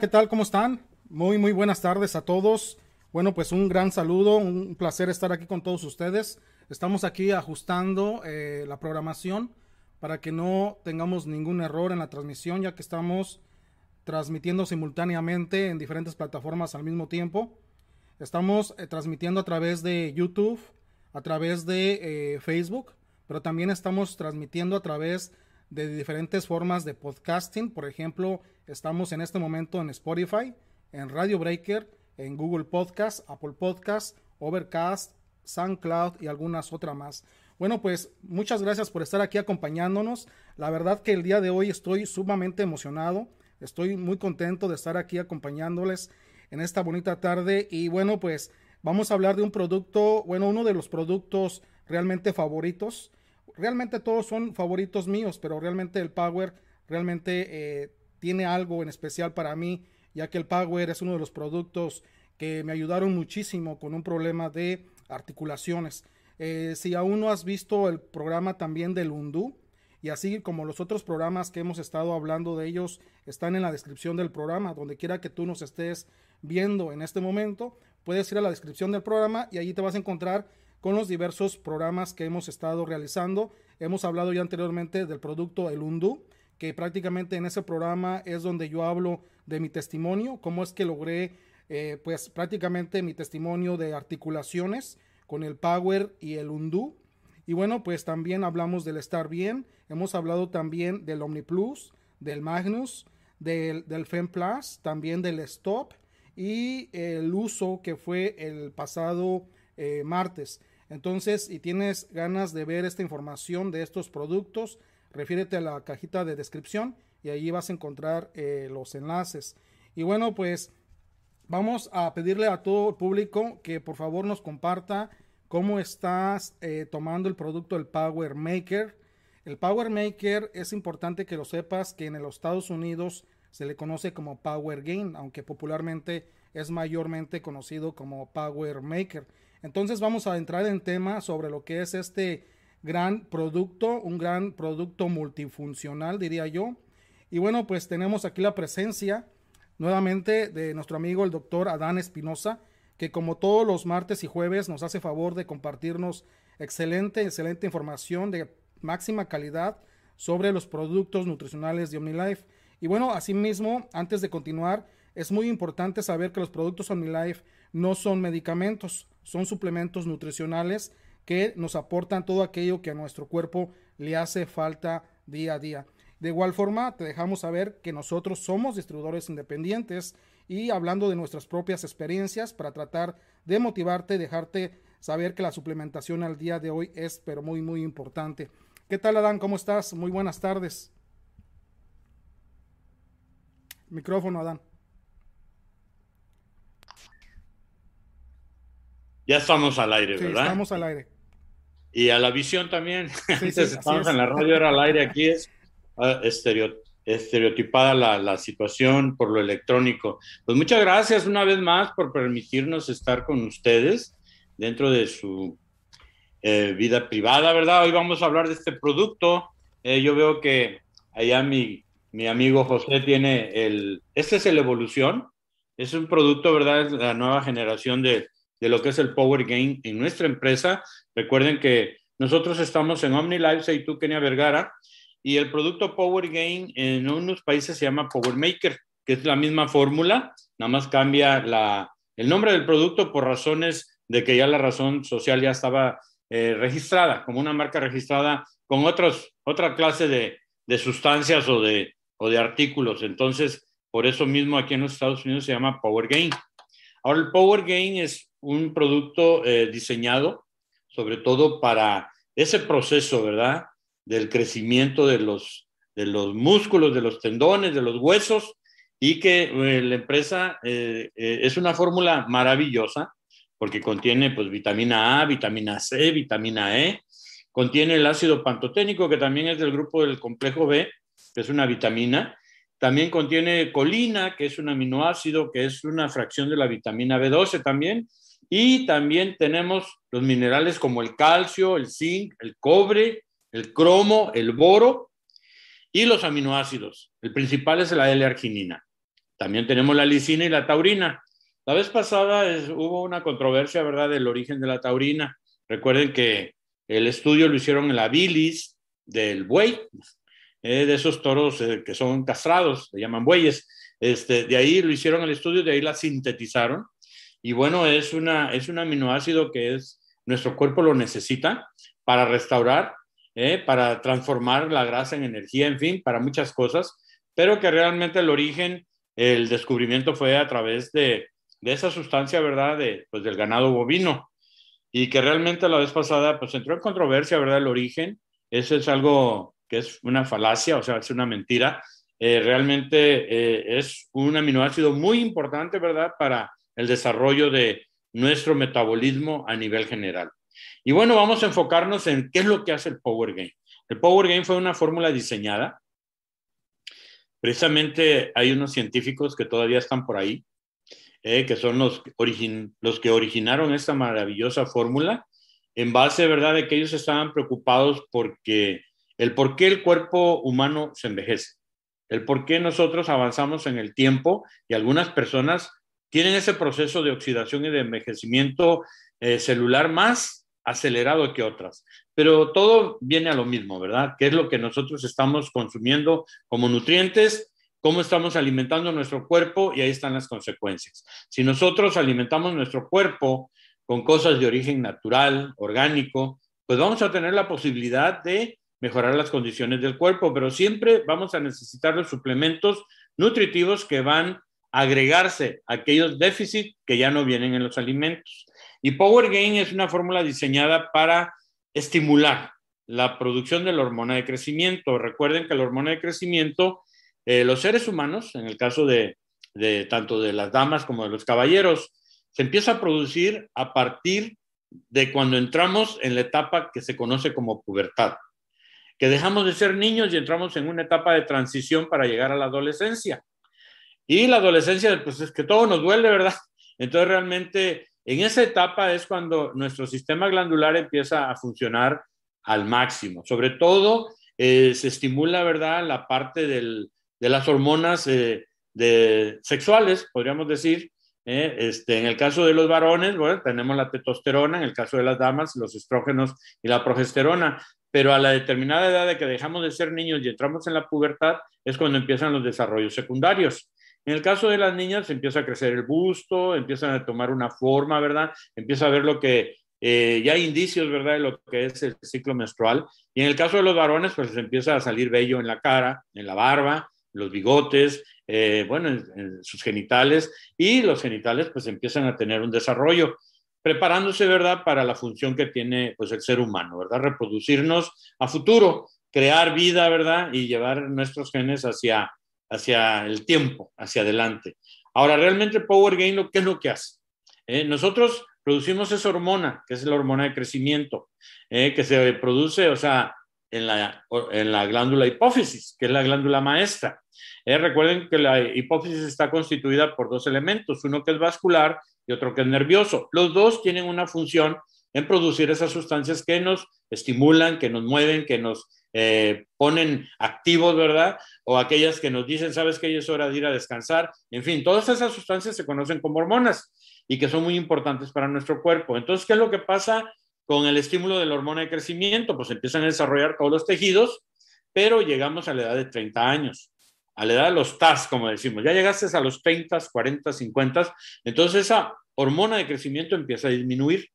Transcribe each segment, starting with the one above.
¿qué tal? ¿Cómo están? Muy, muy buenas tardes a todos. Bueno, pues un gran saludo, un placer estar aquí con todos ustedes. Estamos aquí ajustando eh, la programación para que no tengamos ningún error en la transmisión, ya que estamos transmitiendo simultáneamente en diferentes plataformas al mismo tiempo. Estamos eh, transmitiendo a través de YouTube, a través de eh, Facebook, pero también estamos transmitiendo a través de diferentes formas de podcasting. Por ejemplo, estamos en este momento en Spotify, en Radio Breaker, en Google Podcast, Apple Podcast, Overcast, SoundCloud y algunas otras más. Bueno, pues muchas gracias por estar aquí acompañándonos. La verdad que el día de hoy estoy sumamente emocionado. Estoy muy contento de estar aquí acompañándoles en esta bonita tarde. Y bueno, pues vamos a hablar de un producto, bueno, uno de los productos realmente favoritos realmente todos son favoritos míos, pero realmente el Power realmente eh, tiene algo en especial para mí, ya que el Power es uno de los productos que me ayudaron muchísimo con un problema de articulaciones. Eh, si aún no has visto el programa también del Undú, y así como los otros programas que hemos estado hablando de ellos están en la descripción del programa, donde quiera que tú nos estés viendo en este momento, puedes ir a la descripción del programa y allí te vas a encontrar con los diversos programas que hemos estado realizando. Hemos hablado ya anteriormente del producto El Undu, que prácticamente en ese programa es donde yo hablo de mi testimonio, cómo es que logré eh, pues prácticamente mi testimonio de articulaciones con el Power y el Undu. Y bueno, pues también hablamos del estar bien, hemos hablado también del OmniPlus, del Magnus, del, del FemPlus, también del Stop y el uso que fue el pasado eh, martes. Entonces, si tienes ganas de ver esta información de estos productos, refiérete a la cajita de descripción y allí vas a encontrar eh, los enlaces. Y bueno, pues vamos a pedirle a todo el público que por favor nos comparta cómo estás eh, tomando el producto del Power Maker. El Power Maker es importante que lo sepas que en los Estados Unidos se le conoce como Power Gain, aunque popularmente es mayormente conocido como Power Maker. Entonces vamos a entrar en tema sobre lo que es este gran producto, un gran producto multifuncional, diría yo. Y bueno, pues tenemos aquí la presencia nuevamente de nuestro amigo el doctor Adán Espinosa, que como todos los martes y jueves nos hace favor de compartirnos excelente, excelente información de máxima calidad sobre los productos nutricionales de OmniLife. Y bueno, asimismo, antes de continuar, es muy importante saber que los productos OmniLife no son medicamentos, son suplementos nutricionales que nos aportan todo aquello que a nuestro cuerpo le hace falta día a día. De igual forma, te dejamos saber que nosotros somos distribuidores independientes y hablando de nuestras propias experiencias para tratar de motivarte, dejarte saber que la suplementación al día de hoy es pero muy muy importante. ¿Qué tal Adán? ¿Cómo estás? Muy buenas tardes. Micrófono, Adán. Ya estamos al aire, ¿verdad? Estamos al aire. Y a la visión también. estamos en la radio, era al aire. Aquí es uh, estereotipada la, situación por lo electrónico. Pues muchas gracias una vez más por permitirnos estar con ustedes dentro de su eh, vida privada, ¿verdad? Hoy vamos a hablar de este producto. Eh, yo veo que allá mi, mi amigo José tiene el... Este es el Evolución. Es un producto, ¿verdad? Es la nueva generación de de lo que es el Power Gain en nuestra empresa. Recuerden que Nosotros estamos en OmniLife, soy tú, Kenia Vergara, y el producto Power Gain en unos países se llama Power Maker, que es la misma fórmula, nada más cambia la, el nombre del producto por razones de que ya la razón social ya estaba eh, registrada, como una marca registrada con otros, otra clase de, de sustancias o de, o de artículos. Entonces, por eso mismo aquí en los Estados Unidos se llama Power Gain. Ahora, el Power Gain es un producto eh, diseñado sobre todo para ese proceso, ¿verdad? Del crecimiento de los, de los músculos, de los tendones, de los huesos, y que eh, la empresa eh, es una fórmula maravillosa porque contiene pues vitamina A, vitamina C, vitamina E, contiene el ácido pantoténico que también es del grupo del complejo B, que es una vitamina, también contiene colina, que es un aminoácido, que es una fracción de la vitamina B12 también. Y también tenemos los minerales como el calcio, el zinc, el cobre, el cromo, el boro y los aminoácidos. El principal es la L-arginina. También tenemos la lisina y la taurina. La vez pasada hubo una controversia, ¿verdad?, del origen de la taurina. Recuerden que el estudio lo hicieron en la bilis del buey, eh, de esos toros eh, que son castrados, se llaman bueyes. Este, de ahí lo hicieron el estudio, de ahí la sintetizaron. Y bueno, es, una, es un aminoácido que es, nuestro cuerpo lo necesita para restaurar, eh, para transformar la grasa en energía, en fin, para muchas cosas, pero que realmente el origen, el descubrimiento fue a través de, de esa sustancia, ¿verdad? De, pues, del ganado bovino. Y que realmente la vez pasada, pues entró en controversia, ¿verdad? El origen. Eso es algo que es una falacia, o sea, es una mentira. Eh, realmente eh, es un aminoácido muy importante, ¿verdad?, para el desarrollo de nuestro metabolismo a nivel general. Y bueno, vamos a enfocarnos en qué es lo que hace el Power Gain. El Power Gain fue una fórmula diseñada. Precisamente hay unos científicos que todavía están por ahí, eh, que son los, los que originaron esta maravillosa fórmula, en base, ¿verdad?, de que ellos estaban preocupados porque el por qué el cuerpo humano se envejece, el por qué nosotros avanzamos en el tiempo y algunas personas tienen ese proceso de oxidación y de envejecimiento eh, celular más acelerado que otras. Pero todo viene a lo mismo, ¿verdad? ¿Qué es lo que nosotros estamos consumiendo como nutrientes? ¿Cómo estamos alimentando nuestro cuerpo? Y ahí están las consecuencias. Si nosotros alimentamos nuestro cuerpo con cosas de origen natural, orgánico, pues vamos a tener la posibilidad de mejorar las condiciones del cuerpo, pero siempre vamos a necesitar los suplementos nutritivos que van a agregarse a aquellos déficits que ya no vienen en los alimentos. Y Power Gain es una fórmula diseñada para estimular la producción de la hormona de crecimiento. Recuerden que la hormona de crecimiento, eh, los seres humanos, en el caso de, de tanto de las damas como de los caballeros, se empieza a producir a partir de cuando entramos en la etapa que se conoce como pubertad que dejamos de ser niños y entramos en una etapa de transición para llegar a la adolescencia. Y la adolescencia, pues es que todo nos duele, ¿verdad? Entonces realmente en esa etapa es cuando nuestro sistema glandular empieza a funcionar al máximo. Sobre todo eh, se estimula, ¿verdad? La parte de las hormonas eh, sexuales, podríamos decir. ¿eh? este, en el caso de los varones, bueno, tenemos la testosterona, en el caso de las damas, los estrógenos y la progesterona pero a la determinada edad de que dejamos de ser niños y entramos en la pubertad es cuando empiezan los desarrollos secundarios. En el caso de las niñas empieza a crecer el busto, empiezan a tomar una forma, ¿verdad? Empieza a ver lo que, eh, ya hay indicios, ¿verdad?, de lo que es el ciclo menstrual. Y en el caso de los varones, pues empieza a salir vello en la cara, en la barba, los bigotes, eh, bueno, en sus genitales, y los genitales pues empiezan a tener un desarrollo preparándose, ¿verdad?, para la función que tiene pues, el ser humano, ¿verdad? Reproducirnos a futuro, crear vida, ¿verdad? Y llevar nuestros genes hacia, hacia el tiempo, hacia adelante. Ahora, realmente Power Gain, ¿qué es lo que hace? Eh, nosotros producimos esa hormona, que es la hormona de crecimiento, eh, que se produce, o sea, en la, en la glándula hipófisis, que es la glándula maestra. Eh, recuerden que la hipófisis está constituida por dos elementos, uno que es vascular y otro que es nervioso. Los dos tienen una función en producir esas sustancias que nos estimulan, que nos mueven, que nos eh, ponen activos, ¿verdad? O aquellas que nos dicen, sabes que es hora de ir a descansar. En fin, todas esas sustancias se conocen como hormonas y que son muy importantes para nuestro cuerpo. Entonces, ¿qué es lo que pasa? con el estímulo de la hormona de crecimiento, pues empiezan a desarrollar todos los tejidos, pero llegamos a la edad de 30 años, a la edad de los TAS, como decimos. Ya llegaste a los 30, 40, 50, entonces esa hormona de crecimiento empieza a disminuir.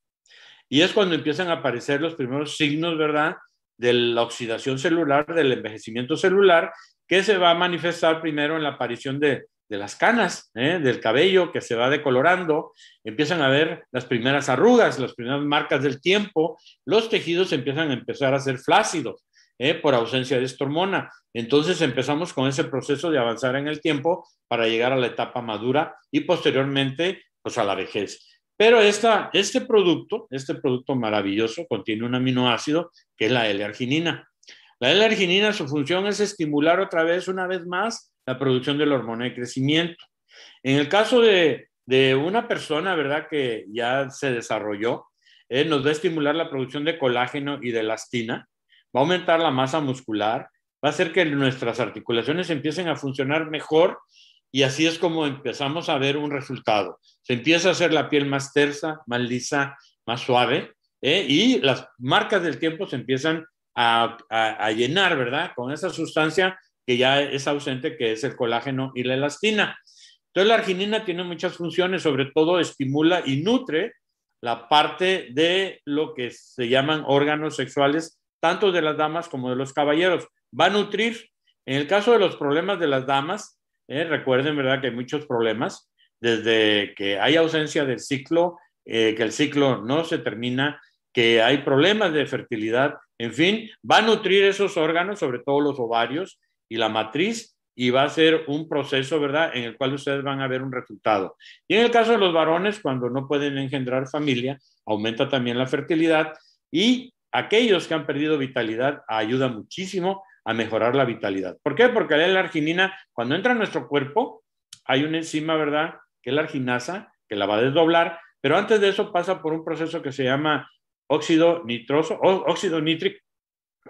Y es cuando empiezan a aparecer los primeros signos, ¿verdad? De la oxidación celular, del envejecimiento celular, que se va a manifestar primero en la aparición de, las canas, ¿eh? del cabello que se va decolorando, empiezan a ver las primeras arrugas, las primeras marcas del tiempo, los tejidos empiezan a empezar a ser flácidos ¿eh? por ausencia de esta hormona. Entonces empezamos con ese proceso de avanzar en el tiempo para llegar a la etapa madura y posteriormente pues a la vejez. Pero esta, este producto, este producto maravilloso, contiene un aminoácido que es la L-arginina. La L-arginina, su función es estimular otra vez, una vez más, la producción de la hormona de crecimiento. En el caso de, una persona, ¿verdad? Que ya se desarrolló, eh, nos va a estimular la producción de colágeno y de elastina, va a aumentar la masa muscular, va a hacer que nuestras articulaciones empiecen a funcionar mejor y así es como empezamos a ver un resultado. Se empieza a hacer la piel más tersa, más lisa, más suave, ¿eh? y las marcas del tiempo se empiezan a, llenar, ¿verdad? Con esa sustancia que ya es ausente, que es el colágeno y la elastina. Entonces, la arginina tiene muchas funciones, sobre todo estimula y nutre la parte de lo que se llaman órganos sexuales, tanto de las damas como de los caballeros. Va a nutrir, en el caso de los problemas de las damas, ¿eh? recuerden, ¿verdad?, que hay muchos problemas, desde que hay ausencia del ciclo, eh, que el ciclo no se termina, que hay problemas de fertilidad, en fin, va a nutrir esos órganos, sobre todo los ovarios y la matriz, y va a ser un proceso, ¿verdad?, en el cual ustedes van a ver un resultado. Y en el caso de los varones, cuando no pueden engendrar familia, aumenta también la fertilidad y aquellos que han perdido vitalidad ayuda muchísimo a mejorar la vitalidad. ¿Por qué? Porque la arginina, cuando entra en nuestro cuerpo, hay una enzima, ¿verdad?, que es la arginasa, que la va a desdoblar, pero antes de eso pasa por un proceso que se llama óxido nitroso, óxido nítrico,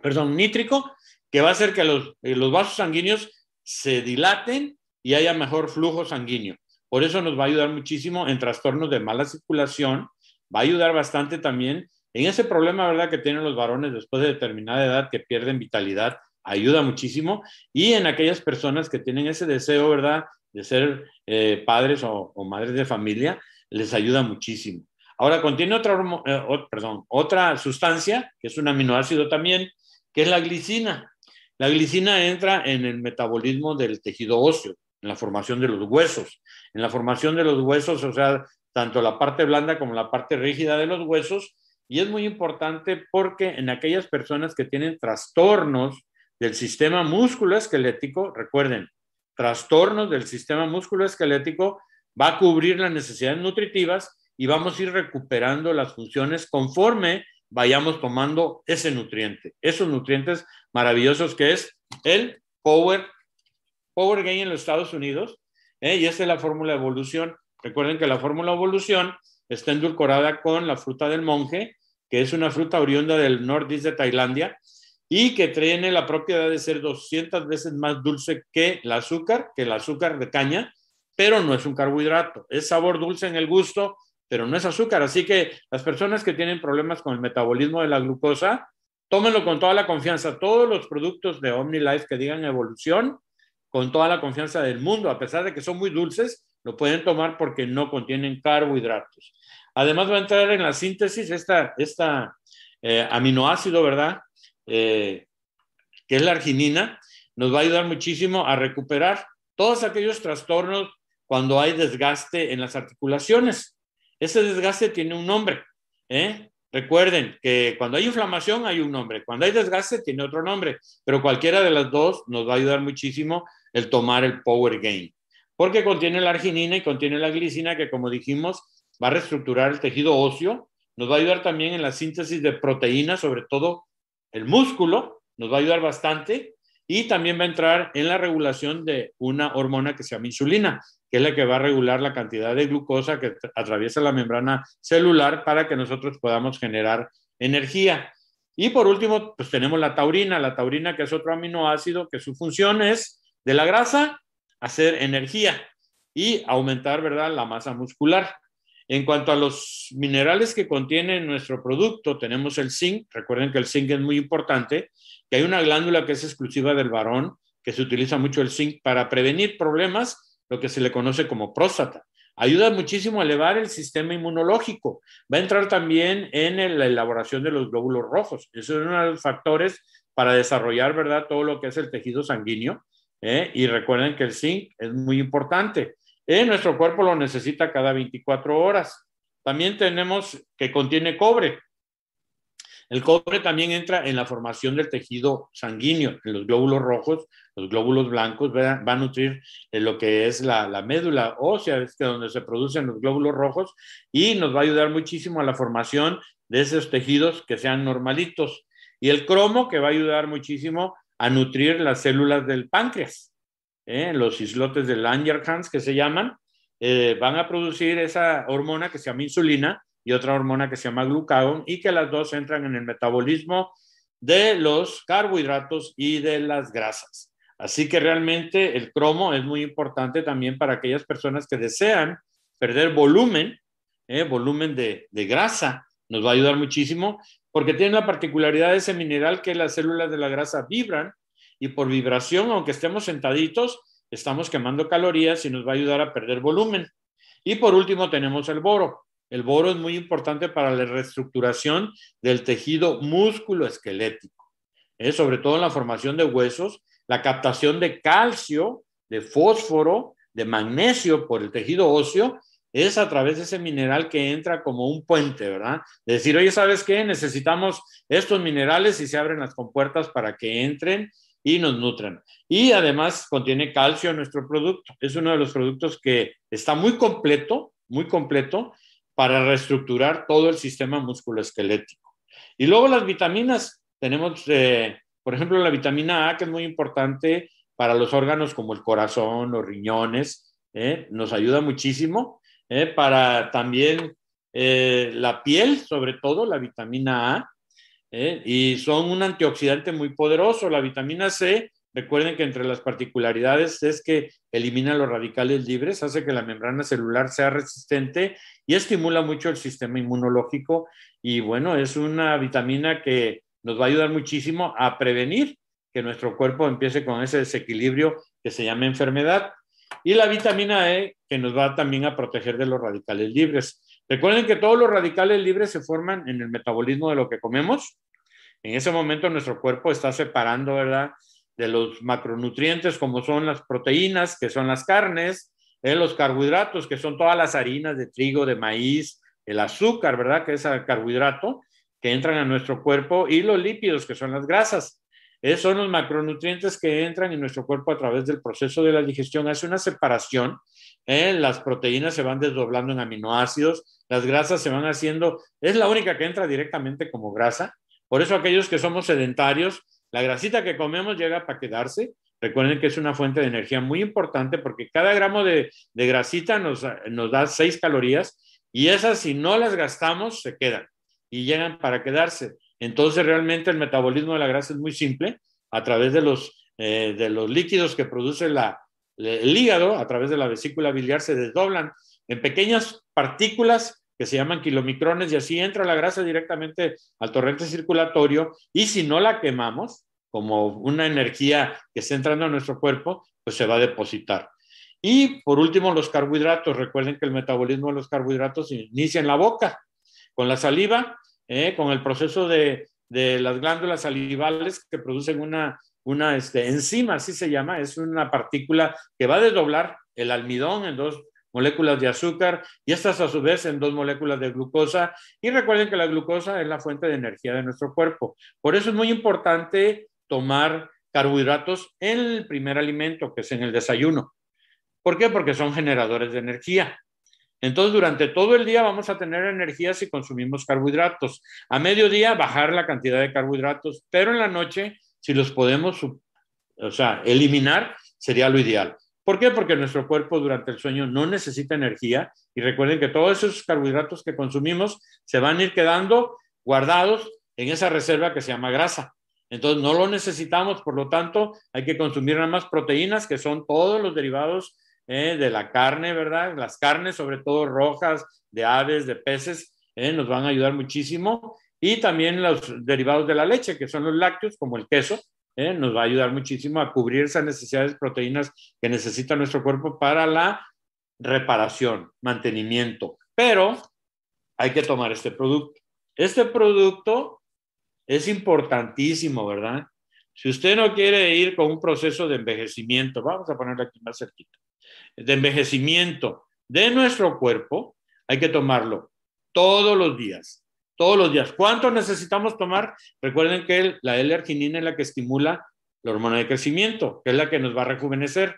perdón, nítrico, que va a hacer que los, eh, los vasos sanguíneos se dilaten y haya mejor flujo sanguíneo. Por eso nos va a ayudar muchísimo en trastornos de mala circulación, va a ayudar bastante también en ese problema, ¿verdad?, que tienen los varones después de determinada edad que pierden vitalidad, ayuda muchísimo. Y en aquellas personas que tienen ese deseo, ¿verdad?, de ser eh, padres o, madres de familia, les ayuda muchísimo. Ahora contiene otra, eh, perdón, otra sustancia, que es un aminoácido también, que es la glicina. La glicina entra en el metabolismo del tejido óseo, en la formación de los huesos. En la formación de los huesos, o sea, tanto la parte blanda como la parte rígida de los huesos. Y es muy importante porque en aquellas personas que tienen trastornos del sistema músculo-esquelético, recuerden, trastornos del sistema músculo-esquelético va a cubrir las necesidades nutritivas y vamos a ir recuperando las funciones conforme vayamos tomando ese nutriente, esos nutrientes maravillosos que es el Power, Power Gain en los Estados Unidos, ¿eh? y esta es la fórmula evolución. Recuerden que la fórmula evolución está endulcorada con la fruta del monje, que es una fruta oriunda del nordeste de Tailandia y que tiene la propiedad de ser 200 veces más dulce que el azúcar, que el azúcar de caña, pero no es un carbohidrato. Es sabor dulce en el gusto, pero no es azúcar. Así que las personas que tienen problemas con el metabolismo de la glucosa, tómenlo con toda la confianza. Todos los productos de OmniLife que digan evolución, con toda la confianza del mundo, a pesar de que son muy dulces, lo pueden tomar porque no contienen carbohidratos. Además va a entrar en la síntesis esta, esta eh, aminoácido, ¿verdad? Eh, que es la arginina, nos va a ayudar muchísimo a recuperar todos aquellos trastornos cuando hay desgaste en las articulaciones. Ese desgaste tiene un nombre. ¿eh? Recuerden que cuando hay inflamación hay un nombre, cuando hay desgaste tiene otro nombre, pero cualquiera de las dos nos va a ayudar muchísimo el tomar el Power Gain, porque contiene la arginina y contiene la glicina que como dijimos va a reestructurar el tejido óseo, nos va a ayudar también en la síntesis de proteínas, sobre todo el músculo, nos va a ayudar bastante y también va a entrar en la regulación de una hormona que se llama insulina, que es la que va a regular la cantidad de glucosa que atraviesa la membrana celular para que nosotros podamos generar energía. Y por último, pues tenemos la taurina, la taurina que es otro aminoácido que su función es de la grasa hacer energía y aumentar, ¿verdad?, la masa muscular. En cuanto a los minerales que contiene nuestro producto, tenemos el zinc. Recuerden que el zinc es muy importante, que hay una glándula que es exclusiva del varón, que se utiliza mucho el zinc para prevenir problemas, lo que se le conoce como próstata. Ayuda muchísimo a elevar el sistema inmunológico. Va a entrar también en la elaboración de los glóbulos rojos. Eso es uno de los factores para desarrollar, ¿verdad? Todo lo que es el tejido sanguíneo. ¿eh? Y recuerden que el zinc es muy importante. Eh, nuestro cuerpo lo necesita cada 24 horas. También tenemos que contiene cobre. El cobre también entra en la formación del tejido sanguíneo, en los glóbulos rojos, los glóbulos blancos, va a nutrir lo que es la, médula ósea, es donde se producen los glóbulos rojos, y nos va a ayudar muchísimo a la formación de esos tejidos que sean normalitos. Y el cromo, que va a ayudar muchísimo a nutrir las células del páncreas. ¿Eh? los islotes de Langerhans que se llaman, eh, van a producir esa hormona que se llama insulina y otra hormona que se llama glucagón y que las dos entran en el metabolismo de los carbohidratos y de las grasas. Así que realmente el cromo es muy importante también para aquellas personas que desean perder volumen, ¿eh? volumen de, de grasa. Nos va a ayudar muchísimo porque tiene la particularidad de ese mineral que las células de la grasa vibran y por vibración, aunque estemos sentaditos, estamos quemando calorías y nos va a ayudar a perder volumen. Y por último tenemos el boro. El boro es muy importante para la reestructuración del tejido músculo esquelético, ¿eh? sobre todo en la formación de huesos, la captación de calcio, de fósforo, de magnesio por el tejido óseo, es a través de ese mineral que entra como un puente, ¿verdad? De decir, oye, ¿sabes qué? Necesitamos estos minerales y se abren las compuertas para que entren y nos nutran. Y además contiene calcio en nuestro producto. Es uno de los productos que está muy completo, muy completo para reestructurar todo el sistema musculoesquelético. Y luego las vitaminas, tenemos, eh, por ejemplo, la vitamina A, que es muy importante para los órganos como el corazón, los riñones, eh, nos ayuda muchísimo. Eh, para también la piel, sobre todo la vitamina A, ¿eh? y son un antioxidante muy poderoso. La vitamina C, recuerden que entre las particularidades es que elimina los radicales libres, hace que la membrana celular sea resistente y estimula mucho el sistema inmunológico. Y bueno, es una vitamina que nos va a ayudar muchísimo a prevenir que nuestro cuerpo empiece con ese desequilibrio que se llama enfermedad. Y la vitamina E, que nos va también a proteger de los radicales libres. Recuerden que todos los radicales libres se forman en el metabolismo de lo que comemos. En ese momento nuestro cuerpo está separando, ¿verdad? De los macronutrientes como son las proteínas, que son las carnes, eh, los carbohidratos, que son todas las harinas de trigo, de maíz, el azúcar, ¿verdad? Que es el carbohidrato, que entran a nuestro cuerpo, y los lípidos, que son las grasas. Esos son los macronutrientes que entran en nuestro cuerpo a través del proceso de la digestión. Hace una separación. ¿Eh? las proteínas se van desdoblando en aminoácidos, las grasas se van haciendo. Es la única que entra directamente como grasa. Por eso aquellos que somos sedentarios, la grasita que comemos llega para quedarse. Recuerden que es una fuente de energía muy importante porque cada gramo de, grasita nos, nos da 6 calorías y esas si no las gastamos se quedan y llegan para quedarse. Entonces, realmente el metabolismo de la grasa es muy simple a través de los, eh, de los líquidos que produce la, el hígado, a través de la vesícula biliar, se desdoblan en pequeñas partículas que se llaman kilomicrones y así entra la grasa directamente al torrente circulatorio y si no la quemamos como una energía que está entrando a nuestro cuerpo, pues se va a depositar. Y por último, los carbohidratos. Recuerden que el metabolismo de los carbohidratos inicia en la boca, con la saliva ¿eh? con el proceso de, las glándulas salivales que producen una, una este, enzima, así se llama, es una partícula que va a desdoblar el almidón en dos moléculas de azúcar y estas a su vez en dos moléculas de glucosa. Y recuerden que la glucosa es la fuente de energía de nuestro cuerpo. Por eso es muy importante tomar carbohidratos en el primer alimento, que es en el desayuno. ¿Por qué? Porque son generadores de energía. Entonces, durante todo el día vamos a tener energía si consumimos carbohidratos. A mediodía, bajar la cantidad de carbohidratos, pero en la noche, si los podemos, o sea, eliminar, sería lo ideal. ¿Por qué? Porque nuestro cuerpo durante el sueño no necesita energía y recuerden que todos esos carbohidratos que consumimos se van a ir quedando guardados en esa reserva que se llama grasa. Entonces no lo necesitamos, por lo tanto hay que consumir nada más proteínas, que son todos los derivados eh, de la carne, ¿verdad? Las carnes, sobre todo rojas, de aves, de peces, eh, nos van a ayudar muchísimo. Y también los derivados de la leche, que son los lácteos, como el queso, eh, nos va a ayudar muchísimo a cubrir esas necesidades de proteínas que necesita nuestro cuerpo para la reparación, mantenimiento. Pero hay que tomar este producto. Este producto es importantísimo, ¿verdad? Si usted no quiere ir con un proceso de envejecimiento, vamos a ponerlo aquí más cerquita, de envejecimiento de nuestro cuerpo, hay que tomarlo todos los días. Todos los días. ¿Cuánto necesitamos tomar? Recuerden que la L-arginina es la que estimula la hormona de crecimiento, que es la que nos va a rejuvenecer.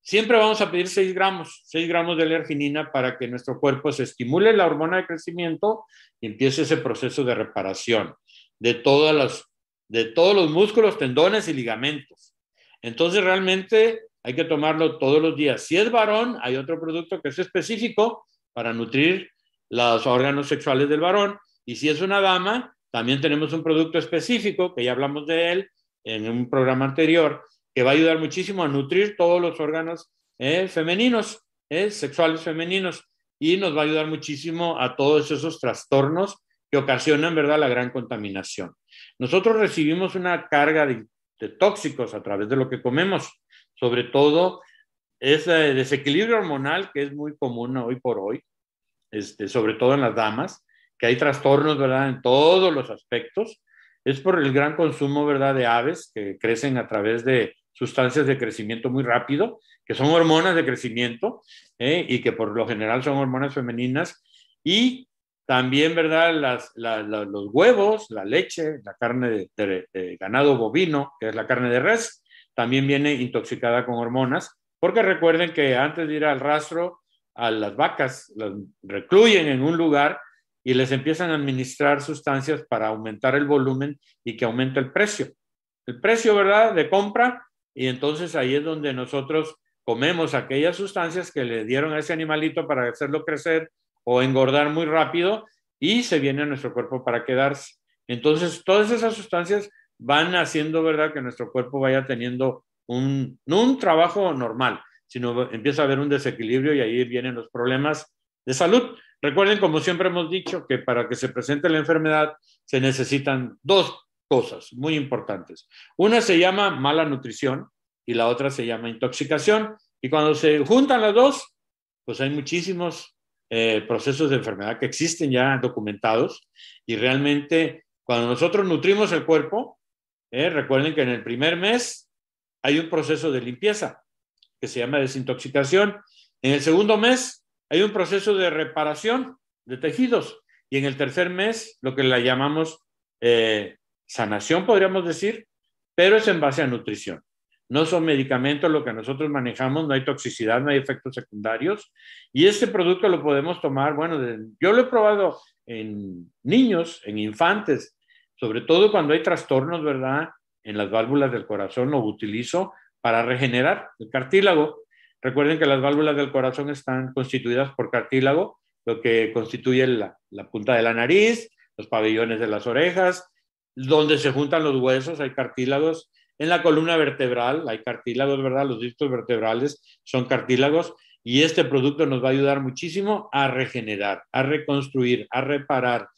Siempre vamos a pedir 6 gramos, 6 gramos de L-arginina para que nuestro cuerpo se estimule la hormona de crecimiento y empiece ese proceso de reparación de, todas las, de todos los músculos, tendones y ligamentos. Entonces realmente hay que tomarlo todos los días. Si es varón, hay otro producto que es específico para nutrir los órganos sexuales del varón. Y si es una dama, también tenemos un producto específico, que ya hablamos de él en un programa anterior, que va a ayudar muchísimo a nutrir todos los órganos eh, femeninos, eh, sexuales femeninos, y nos va a ayudar muchísimo a todos esos trastornos que ocasionan, ¿verdad?, la gran contaminación. Nosotros recibimos una carga de, tóxicos a través de lo que comemos, sobre todo ese desequilibrio hormonal que es muy común hoy por hoy, este, sobre todo en las damas, que hay trastornos, ¿verdad?, en todos los aspectos, es por el gran consumo, ¿verdad?, de aves que crecen a través de sustancias de crecimiento muy rápido, que son hormonas de crecimiento ¿eh? y que por lo general son hormonas femeninas. Y también, ¿verdad? Los huevos, la leche, la carne de, ganado bovino, que es la carne de res, también viene intoxicada con hormonas, porque recuerden que antes de ir al rastro, a las vacas las recluyen en un lugar y les empiezan a administrar sustancias para aumentar el volumen y que aumente el precio. El precio, ¿verdad?, de compra y entonces ahí es donde nosotros comemos aquellas sustancias que le dieron a ese animalito para hacerlo crecer o engordar muy rápido y se viene a nuestro cuerpo para quedarse. Entonces, todas esas sustancias van haciendo, ¿verdad?, que nuestro cuerpo vaya teniendo un, un trabajo normal, sino empieza a haber un desequilibrio y ahí vienen los problemas de salud. Recuerden, como siempre hemos dicho, que para que se presente la enfermedad se necesitan dos cosas muy importantes. Una se llama mala nutrición y la otra se llama intoxicación. Y cuando se juntan las dos, pues hay muchísimos eh, procesos de enfermedad que existen ya documentados y realmente cuando nosotros nutrimos el cuerpo, eh, recuerden que en el primer mes hay un proceso de limpieza que se llama desintoxicación. En el segundo mes hay un proceso de reparación de tejidos y en el tercer mes lo que la llamamos eh, sanación, podríamos decir, pero es en base a nutrición. No son medicamentos lo que nosotros manejamos, no hay toxicidad, no hay efectos secundarios. Y este producto lo podemos tomar, bueno, yo lo he probado en niños, en infantes, sobre todo cuando hay trastornos, ¿verdad? En las válvulas del corazón lo utilizo para regenerar el cartílago. Recuerden que las válvulas del corazón están constituidas por cartílago, lo que constituye la, punta de la nariz, los pabellones de las orejas, donde se juntan los huesos, hay cartílagos. En la columna vertebral hay cartílagos, ¿verdad? Los discos vertebrales son cartílagos y este producto nos va a ayudar muchísimo a regenerar, a reconstruir, a reparar,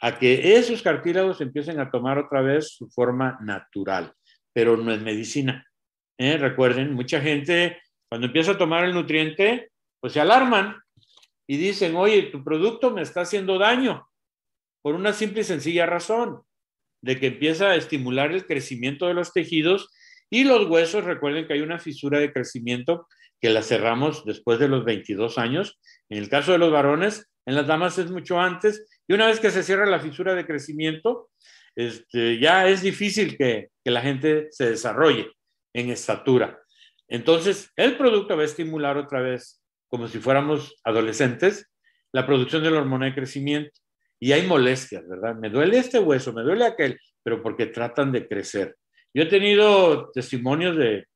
a que esos cartílagos empiecen a tomar otra vez su forma natural, pero no es medicina. ¿Eh? Recuerden, mucha gente cuando empieza a tomar el nutriente, pues se alarman y dicen, oye, tu producto me está haciendo daño por una simple y sencilla razón de que empieza a estimular el crecimiento de los tejidos y los huesos. Recuerden que hay una fisura de crecimiento que la cerramos después de los 22 años. En el caso de los varones, en las damas es mucho antes. Y una vez que se cierra la fisura de crecimiento, este, ya es difícil que, que la gente se desarrolle en estatura. Entonces, el producto va a estimular otra vez, como si fuéramos adolescentes, la producción de la hormona de crecimiento y hay molestias, ¿verdad? Me duele este hueso, me duele aquel, pero porque tratan de crecer. Yo he tenido testimonios de,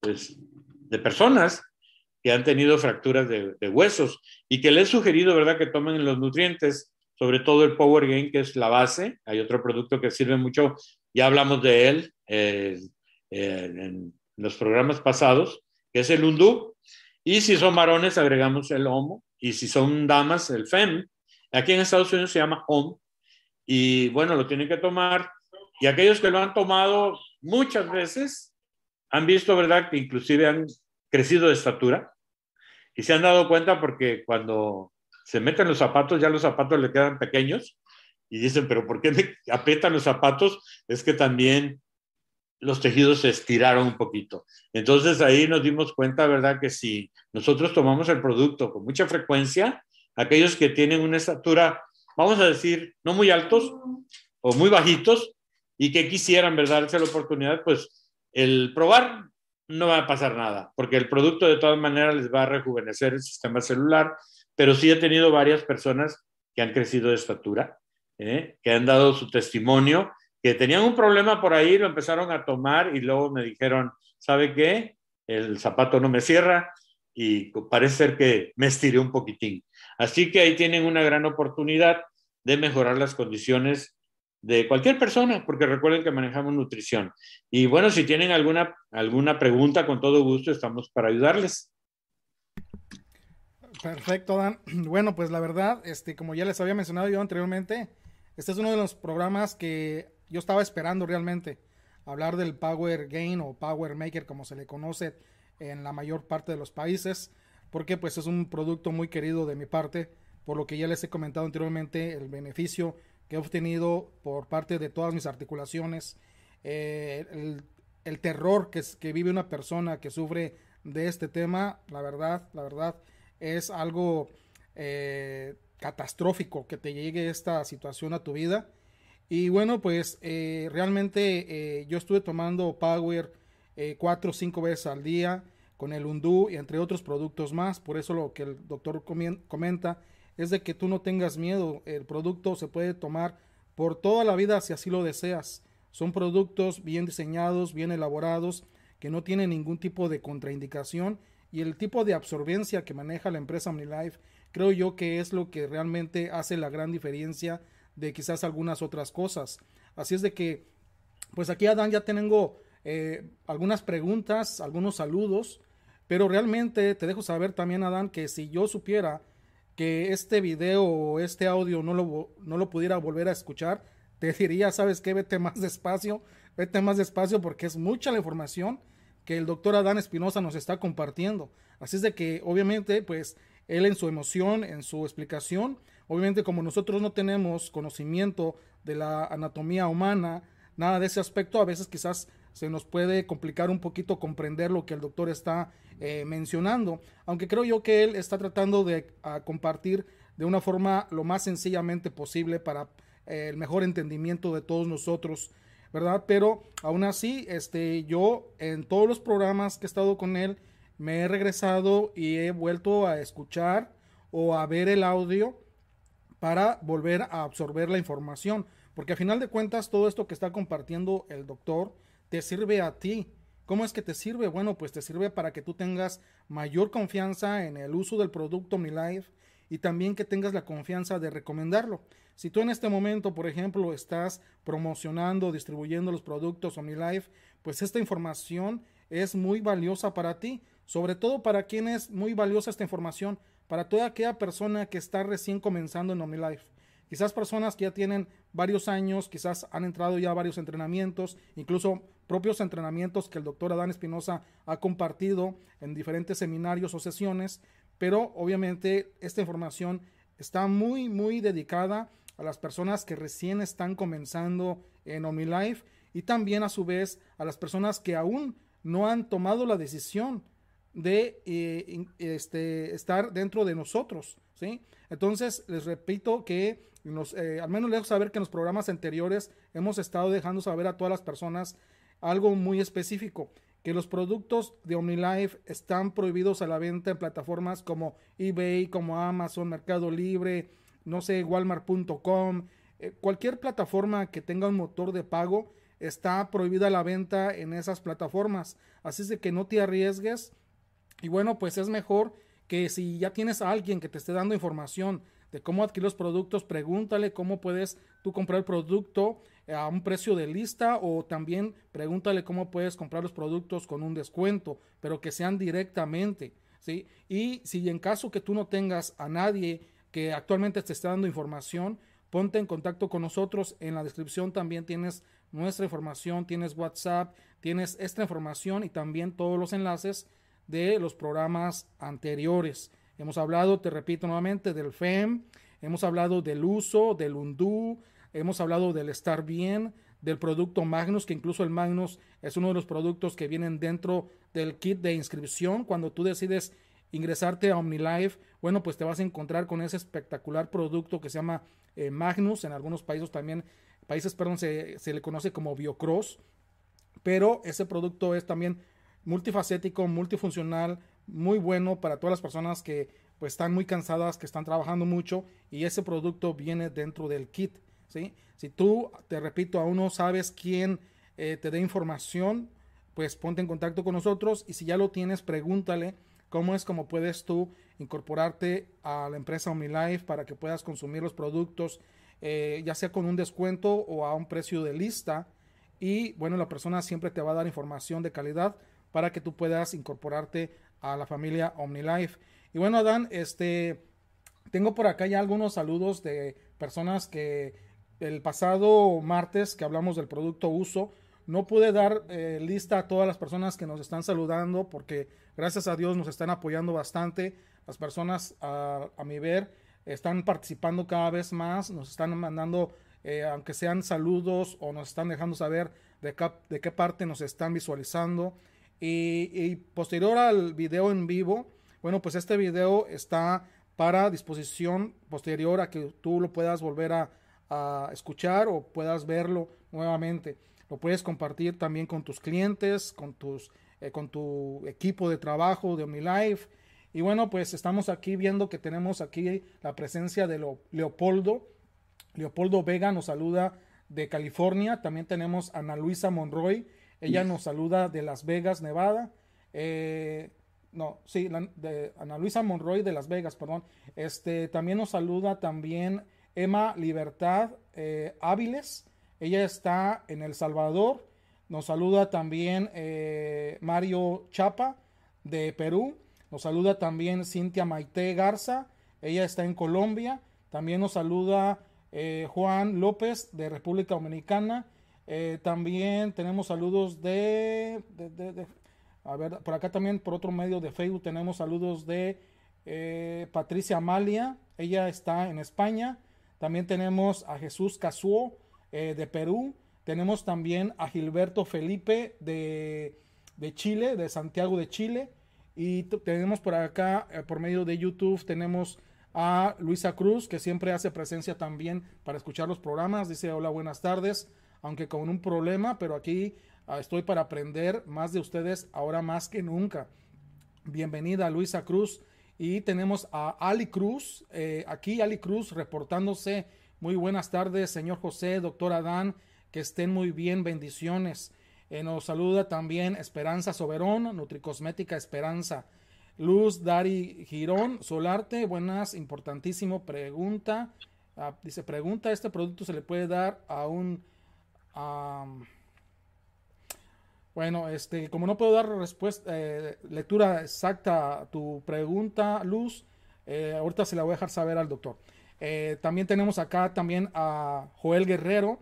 pues, de personas que han tenido fracturas de, huesos y que les he sugerido, ¿verdad?, que tomen los nutrientes, sobre todo el Power Gain, que es la base. Hay otro producto que sirve mucho, ya hablamos de él eh, en los programas pasados, que es el Undu. Y si son varones, agregamos el homo. Y si son damas, el fem. Aquí en Estados Unidos se llama hom. Y bueno, lo tienen que tomar. Y aquellos que lo han tomado muchas veces han visto, ¿verdad?, que inclusive han crecido de estatura. Y se han dado cuenta porque cuando se meten los zapatos, ya los zapatos le quedan pequeños. Y dicen, pero ¿por qué me aprietan los zapatos? Es que también los tejidos se estiraron un poquito. Entonces ahí nos dimos cuenta, ¿verdad? Que si nosotros tomamos el producto con mucha frecuencia, aquellos que tienen una estatura, vamos a decir, no muy altos o muy bajitos y que quisieran, ¿verdad?, darse la oportunidad, pues el probar no va a pasar nada, porque el producto de todas maneras les va a rejuvenecer el sistema celular, pero sí he tenido varias personas que han crecido de estatura, ¿eh? que han dado su testimonio que tenían un problema por ahí, lo empezaron a tomar y luego me dijeron, ¿sabe qué? El zapato no me cierra y parece ser que me estiré un poquitín. Así que ahí tienen una gran oportunidad de mejorar las condiciones de cualquier persona, porque recuerden que manejamos nutrición. Y bueno, si tienen alguna, alguna pregunta, con todo gusto estamos para ayudarles. Perfecto, Dan. Bueno, pues la verdad, este, como ya les había mencionado yo anteriormente, este es uno de los programas que yo estaba esperando realmente hablar del Power Gain o Power Maker como se le conoce en la mayor parte de los países, porque pues es un producto muy querido de mi parte, por lo que ya les he comentado anteriormente el beneficio que he obtenido por parte de todas mis articulaciones, eh, el, terror que, que vive una persona que sufre de este tema, la verdad, la verdad, es algo eh, catastrófico que te llegue esta situación a tu vida y bueno, pues eh, realmente eh, yo estuve tomando Power eh, cuatro o cinco veces al día con el Undú y entre otros productos más. Por eso lo que el doctor comenta es de que tú no tengas miedo. El producto se puede tomar por toda la vida si así lo deseas. Son productos bien diseñados, bien elaborados, que no tienen ningún tipo de contraindicación y el tipo de absorbencia que maneja la empresa OmniLife creo yo que es lo que realmente hace la gran diferencia de quizás algunas otras cosas. Así es de que, pues aquí Adán ya tengo eh, algunas preguntas, algunos saludos, pero realmente te dejo saber también Adán que si yo supiera que este video o este audio no lo, no lo pudiera volver a escuchar, te diría, sabes qué, vete más despacio, vete más despacio porque es mucha la información que el doctor Adán Espinosa nos está compartiendo. Así es de que obviamente pues él en su emoción, en su explicación, Obviamente como nosotros no tenemos conocimiento de la anatomía humana, nada de ese aspecto, a veces quizás se nos puede complicar un poquito comprender lo que el doctor está eh, mencionando, aunque creo yo que él está tratando de compartir de una forma lo más sencillamente posible para eh, el mejor entendimiento de todos nosotros, ¿verdad? Pero aún así, este, yo en todos los programas que he estado con él, me he regresado y he vuelto a escuchar o a ver el audio para volver a absorber la información. Porque a final de cuentas todo esto que está compartiendo el doctor te sirve a ti. ¿Cómo es que te sirve? Bueno, pues te sirve para que tú tengas mayor confianza en el uso del producto MiLife y también que tengas la confianza de recomendarlo. Si tú en este momento, por ejemplo, estás promocionando, distribuyendo los productos OmniLife, pues esta información es muy valiosa para ti, sobre todo para quien es muy valiosa esta información, para toda aquella persona que está recién comenzando en OmniLife. Quizás personas que ya tienen varios años, quizás han entrado ya a varios entrenamientos, incluso propios entrenamientos que el doctor Adán Espinosa ha compartido en diferentes seminarios o sesiones, pero obviamente esta información está muy, muy dedicada a las personas que recién están comenzando en OmniLife y también a su vez a las personas que aún no han tomado la decisión de eh, este, estar dentro de nosotros, ¿sí? Entonces, les repito que nos, eh, al menos dejo saber que en los programas anteriores hemos estado dejando saber a todas las personas algo muy específico, que los productos de OmniLife están prohibidos a la venta en plataformas como eBay, como Amazon, Mercado Libre, no sé, Walmart.com, eh, cualquier plataforma que tenga un motor de pago está prohibida la venta en esas plataformas. Así es de que no te arriesgues y bueno, pues es mejor que si ya tienes a alguien que te esté dando información de cómo adquirir los productos, pregúntale cómo puedes tú comprar el producto a un precio de lista o también pregúntale cómo puedes comprar los productos con un descuento, pero que sean directamente. ¿sí? Y si en caso que tú no tengas a nadie que actualmente te esté dando información, ponte en contacto con nosotros. En la descripción también tienes nuestra información, tienes WhatsApp, tienes esta información y también todos los enlaces de los programas anteriores. Hemos hablado, te repito nuevamente, del FEM, hemos hablado del uso, del UNDU, hemos hablado del estar bien, del producto Magnus, que incluso el Magnus es uno de los productos que vienen dentro del kit de inscripción. Cuando tú decides ingresarte a OmniLife, bueno, pues te vas a encontrar con ese espectacular producto que se llama eh, Magnus. En algunos países también, países, perdón, se, se le conoce como Biocross. Pero ese producto es también multifacético, multifuncional, muy bueno para todas las personas que pues están muy cansadas, que están trabajando mucho y ese producto viene dentro del kit. ¿sí? Si tú, te repito, aún no sabes quién eh, te dé información, pues ponte en contacto con nosotros y si ya lo tienes, pregúntale cómo es como puedes tú incorporarte a la empresa OmniLife para que puedas consumir los productos, eh, ya sea con un descuento o a un precio de lista. Y bueno, la persona siempre te va a dar información de calidad para que tú puedas incorporarte a la familia OmniLife. Y bueno, Adán, este, tengo por acá ya algunos saludos de personas que el pasado martes que hablamos del producto uso, no pude dar eh, lista a todas las personas que nos están saludando porque gracias a Dios nos están apoyando bastante. Las personas a, mi ver están participando cada vez más, nos están mandando, eh, aunque sean saludos o nos están dejando saber de, de qué parte nos están visualizando. Y, posterior al video en vivo, bueno, pues este video está para disposición posterior a que tú lo puedas volver a, a escuchar o puedas verlo nuevamente. Lo puedes compartir también con tus clientes, con, tus, eh, con tu equipo de trabajo de OmniLife. Y bueno, pues estamos aquí viendo que tenemos aquí la presencia de Leopoldo. Leopoldo Vega nos saluda de California. También tenemos a Ana Luisa Monroy. Ella nos saluda de Las Vegas, Nevada. Eh, no, sí, de Ana Luisa Monroy de Las Vegas, perdón. Este, también nos saluda también Emma Libertad eh, Áviles. Ella está en El Salvador. Nos saluda también eh, Mario Chapa de Perú. Nos saluda también Cintia Maite Garza. Ella está en Colombia. También nos saluda eh, Juan López de República Dominicana. También tenemos saludos de, A ver, por acá también por otro medio de Facebook tenemos saludos de Patricia Amalia. Ella está en España. También tenemos a Jesús Casuo eh, de Perú. Tenemos también a Gilberto Felipe de, Chile, de Santiago de Chile. Y tenemos por acá, eh, por medio de YouTube, tenemos a Luisa Cruz, que siempre hace presencia también para escuchar los programas. Dice, hola, buenas tardes, aunque con un problema, pero aquí ah, estoy para aprender más de ustedes ahora más que nunca. Bienvenida, Luisa Cruz. Y tenemos a Ali Cruz, eh, aquí Ali Cruz reportándose. Muy buenas tardes, señor José, doctor Adán, que estén muy bien, bendiciones. Eh, nos saluda también Esperanza Soberón, Nutricosmética Esperanza. Luz Dari Girón, Solarte, buenas, importantísimo, pregunta. Ah, dice, pregunta, ¿este producto se le puede dar a un... Bueno, este, como no puedo dar respuesta, eh, lectura exacta a tu pregunta, Luz, eh, ahorita se la voy a dejar saber al doctor. Eh, también tenemos acá también a Joel Guerrero.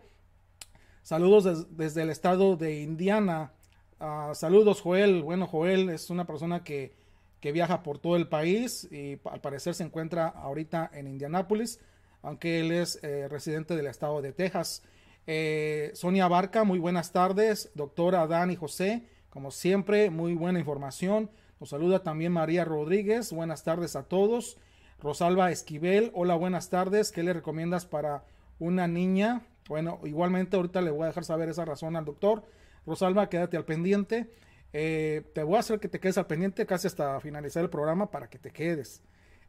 Saludos desde el estado de Indiana. Ah, saludos, Joel. Bueno, Joel es una persona que, que viaja por todo el país y al parecer se encuentra ahorita en Indianápolis, aunque él es residente del estado de Texas. Eh, Sonia Barca, muy buenas tardes. Doctora Adán y José, como siempre, muy buena información. Nos saluda también María Rodríguez. Buenas tardes a todos. Rosalba Esquivel, hola, buenas tardes. ¿Qué le recomiendas para una niña? Bueno, igualmente ahorita le voy a dejar saber esa razón al doctor. Rosalba, quédate al pendiente. Eh, te voy a hacer que te quedes al pendiente casi hasta finalizar el programa para que te quedes.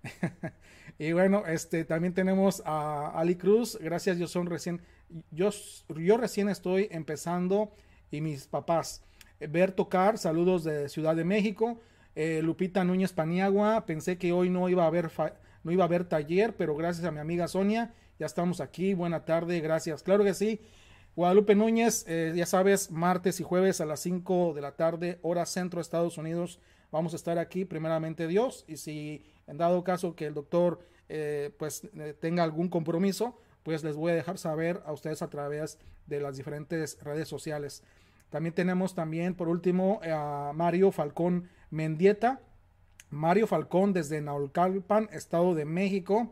y bueno, este también tenemos a Ali Cruz. Gracias, yo son recién yo, yo recién estoy empezando y mis papás. Ver tocar, saludos de Ciudad de México. Eh, Lupita Núñez Paniagua, pensé que hoy no iba a haber no iba a haber taller, pero gracias a mi amiga Sonia, ya estamos aquí. Buena tarde, gracias. Claro que sí. Guadalupe Núñez, eh, ya sabes, martes y jueves a las 5 de la tarde, hora centro, Estados Unidos, vamos a estar aquí primeramente Dios y si en dado caso que el doctor eh, pues eh, tenga algún compromiso, pues les voy a dejar saber a ustedes a través de las diferentes redes sociales. También tenemos también por último a Mario Falcón Mendieta. Mario Falcón desde Naucalpan, Estado de México.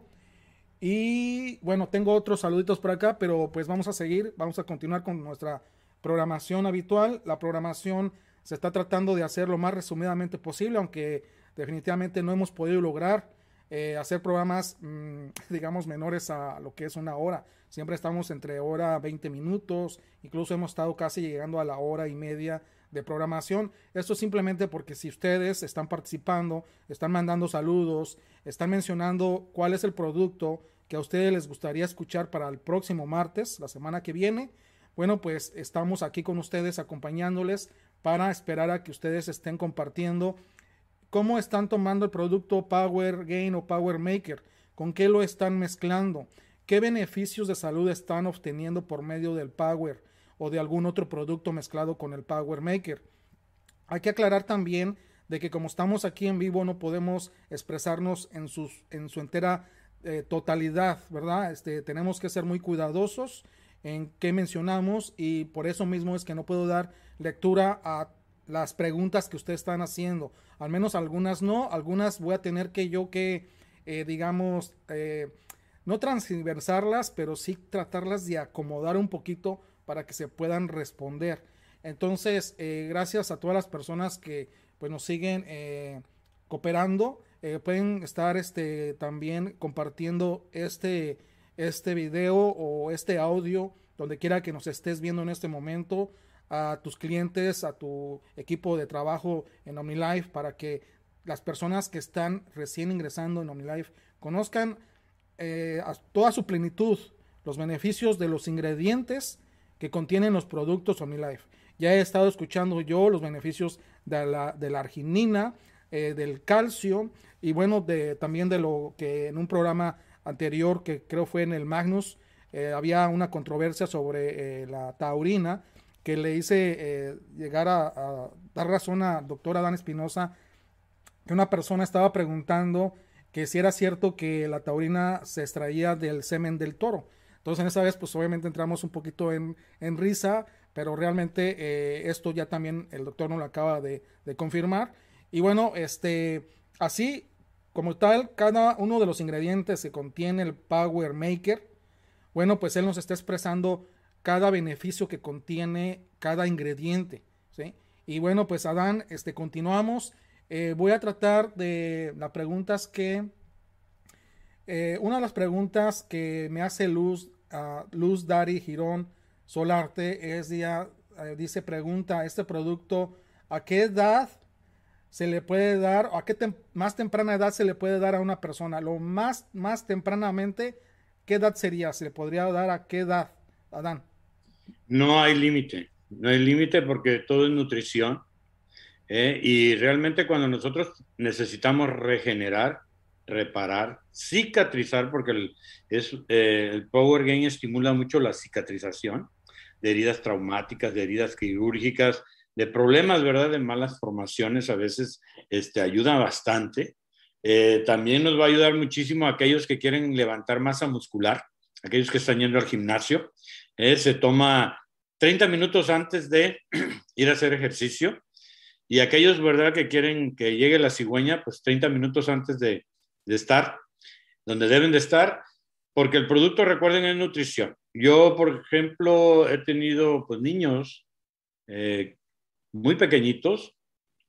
Y bueno, tengo otros saluditos por acá, pero pues vamos a seguir, vamos a continuar con nuestra programación habitual. La programación se está tratando de hacer lo más resumidamente posible, aunque definitivamente no hemos podido lograr eh, hacer programas, mm, digamos, menores a lo que es una hora. Siempre estamos entre hora 20 minutos, incluso hemos estado casi llegando a la hora y media de programación. Esto simplemente porque si ustedes están participando, están mandando saludos, están mencionando cuál es el producto que a ustedes les gustaría escuchar para el próximo martes, la semana que viene, bueno, pues estamos aquí con ustedes acompañándoles para esperar a que ustedes estén compartiendo cómo están tomando el producto Power Gain o Power Maker, con qué lo están mezclando, qué beneficios de salud están obteniendo por medio del Power o de algún otro producto mezclado con el Power Maker. Hay que aclarar también de que como estamos aquí en vivo no podemos expresarnos en, en su entera eh, totalidad, ¿verdad? Este, tenemos que ser muy cuidadosos en qué mencionamos y por eso mismo es que no puedo dar lectura a las preguntas que ustedes están haciendo. Al menos algunas no, algunas voy a tener que yo que, eh, digamos, eh, no transversarlas, pero sí tratarlas de acomodar un poquito para que se puedan responder. Entonces, eh, gracias a todas las personas que pues, nos siguen cooperando. pueden estar este, también compartiendo este, este video o este audio donde quiera que nos estés viendo en este momento a tus clientes, a tu equipo de trabajo en OmniLife para que las personas que están recién ingresando en OmniLife conozcan eh, a toda su plenitud los beneficios de los ingredientes que contienen los productos OmniLife. Ya he estado escuchando yo los beneficios de la, de la arginina, eh, del calcio y bueno, de, también de lo que en un programa anterior que creo fue en el Magnus, eh, había una controversia sobre la taurina que le hice eh, llegar a, dar razón a doctor Adán Espinosa, que una persona estaba preguntando que si era cierto que la taurina se extraía del semen del toro. Entonces en esa vez pues obviamente entramos un poquito en, risa, pero realmente eh, esto ya también el doctor nos lo acaba de, de, confirmar. Y bueno, este, así como tal, cada uno de los ingredientes que contiene el Power Maker, bueno, pues él nos está expresando cada beneficio que contiene cada ingrediente. ¿sí? Y bueno, pues Adán, este, continuamos. Eh, voy a tratar de las preguntas que... Eh, una de las preguntas que me hace Luz, uh, Luz Dari Girón Solarte es, ya, eh, dice, pregunta, ¿este producto a qué edad se le puede dar, o a qué más temprana edad se le puede dar a una persona? Lo más, más tempranamente, ¿qué edad sería? ¿Se le podría dar a qué edad, Adán? No hay límite, no hay límite porque todo es nutrición. ¿eh? Y realmente cuando nosotros necesitamos regenerar, reparar, cicatrizar, porque el, es, eh, el Power Gain estimula mucho la cicatrización de heridas traumáticas, de heridas quirúrgicas, de problemas, ¿verdad? De malas formaciones, a veces este, ayuda bastante. Eh, también nos va a ayudar muchísimo a aquellos que quieren levantar masa muscular, aquellos que están yendo al gimnasio. Se toma 30 minutos antes de ir a hacer ejercicio y aquellos, ¿verdad?, que quieren que llegue la cigüeña, pues 30 minutos antes de, estar donde deben de estar, porque el producto, recuerden, es nutrición. Yo, por ejemplo, he tenido pues niños eh, muy pequeñitos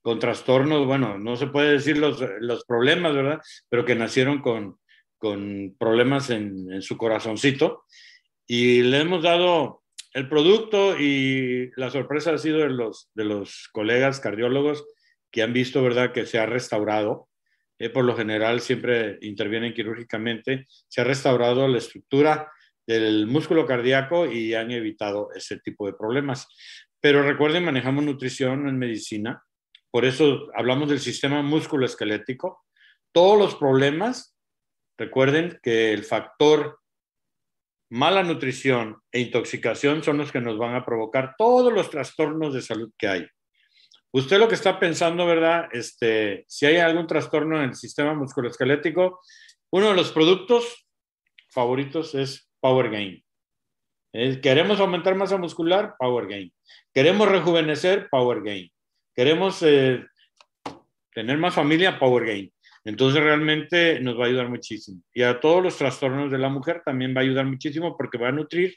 con trastornos, bueno, no se puede decir los, los problemas, ¿verdad? Pero que nacieron con, con problemas en, en, su corazoncito y le hemos dado el producto y la sorpresa ha sido de los, de los colegas cardiólogos que han visto, ¿verdad?, que se ha restaurado. Eh, por lo general siempre intervienen quirúrgicamente. Se ha restaurado la estructura del músculo cardíaco y han evitado ese tipo de problemas. Pero recuerden, manejamos nutrición en medicina. Por eso hablamos del sistema músculo-esquelético. Todos los problemas, recuerden que el factor mala nutrición e intoxicación son los que nos van a provocar todos los trastornos de salud que hay. usted lo que está pensando, ¿verdad? Este, si hay algún trastorno en el sistema musculoesquelético, uno de los productos favoritos es Power Gain. queremos aumentar masa muscular, Power Gain. Queremos rejuvenecer, Power Gain. Queremos eh, tener más familia, Power Gain. Entonces realmente nos va a ayudar muchísimo. Y a todos los trastornos de la mujer también va a ayudar muchísimo porque va a nutrir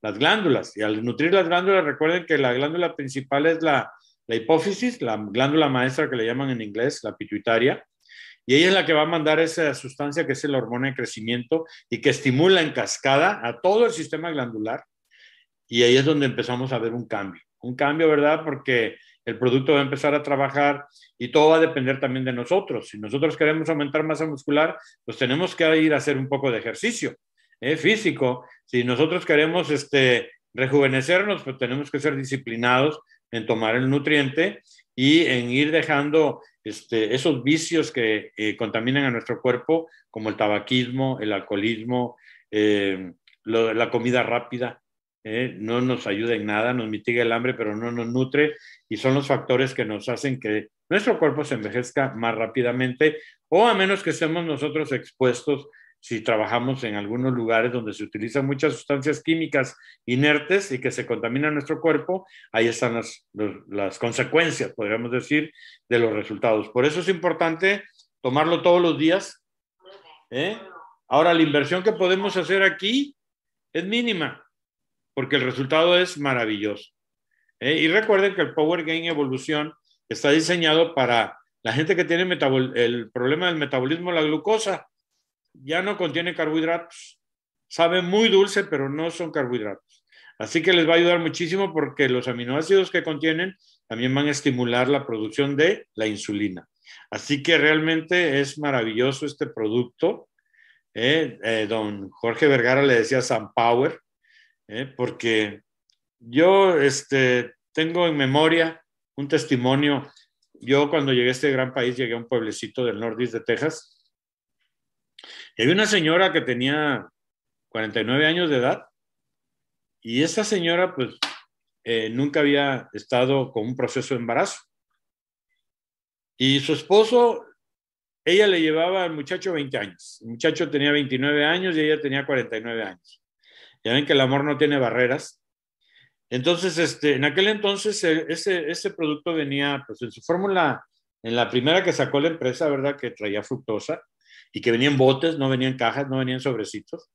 las glándulas. Y al nutrir las glándulas, recuerden que la glándula principal es la, la hipófisis, la glándula maestra que le llaman en inglés, la pituitaria. Y ella es la que va a mandar esa sustancia que es la hormona de crecimiento y que estimula en cascada a todo el sistema glandular. Y ahí es donde empezamos a ver un cambio. Un cambio, ¿verdad? Porque el producto va a empezar a trabajar y todo va a depender también de nosotros. Si nosotros queremos aumentar masa muscular, pues tenemos que ir a hacer un poco de ejercicio ¿eh? físico. Si nosotros queremos este, rejuvenecernos, pues tenemos que ser disciplinados en tomar el nutriente y en ir dejando este, esos vicios que eh, contaminan a nuestro cuerpo, como el tabaquismo, el alcoholismo, eh, la comida rápida. no nos ayuda en nada, nos mitiga el hambre, pero no nos nutre y son los factores que nos hacen que nuestro cuerpo se envejezca más rápidamente o a menos que estemos nosotros expuestos si trabajamos en algunos lugares donde se utilizan muchas sustancias químicas inertes y que se contaminan nuestro cuerpo, ahí están las, las consecuencias, podríamos decir, de los resultados. Por eso es importante tomarlo todos los días. ¿eh? Ahora, la inversión que podemos hacer aquí es mínima porque el resultado es maravilloso. ¿eh? Y recuerden que el Power Gain Evolución está diseñado para la gente que tiene el problema del metabolismo la glucosa. Ya no contiene carbohidratos. Sabe muy dulce, pero no son carbohidratos. Así que les va a ayudar muchísimo porque los aminoácidos que contienen también van a estimular la producción de la insulina. Así que realmente es maravilloso este producto. ¿eh? Eh, don Jorge Vergara le decía Sun Power ¿eh? porque yo este, tengo en memoria un testimonio. Yo cuando llegué a este gran país llegué a un pueblecito del nordeste de Texas y había una señora que tenía 49 años de edad y esa señora pues eh, nunca había estado con un proceso de embarazo. Y su esposo, ella le llevaba al muchacho 20 años. El muchacho tenía 29 años y ella tenía 49 años. Ya ven que el amor no tiene barreras. Entonces, este, en aquel entonces, eh, ese, ese producto venía, pues en su fórmula, en la primera que sacó la empresa, ¿verdad? Que traía fructosa y que venía en botes, no venía en cajas, no venían sobrecitos.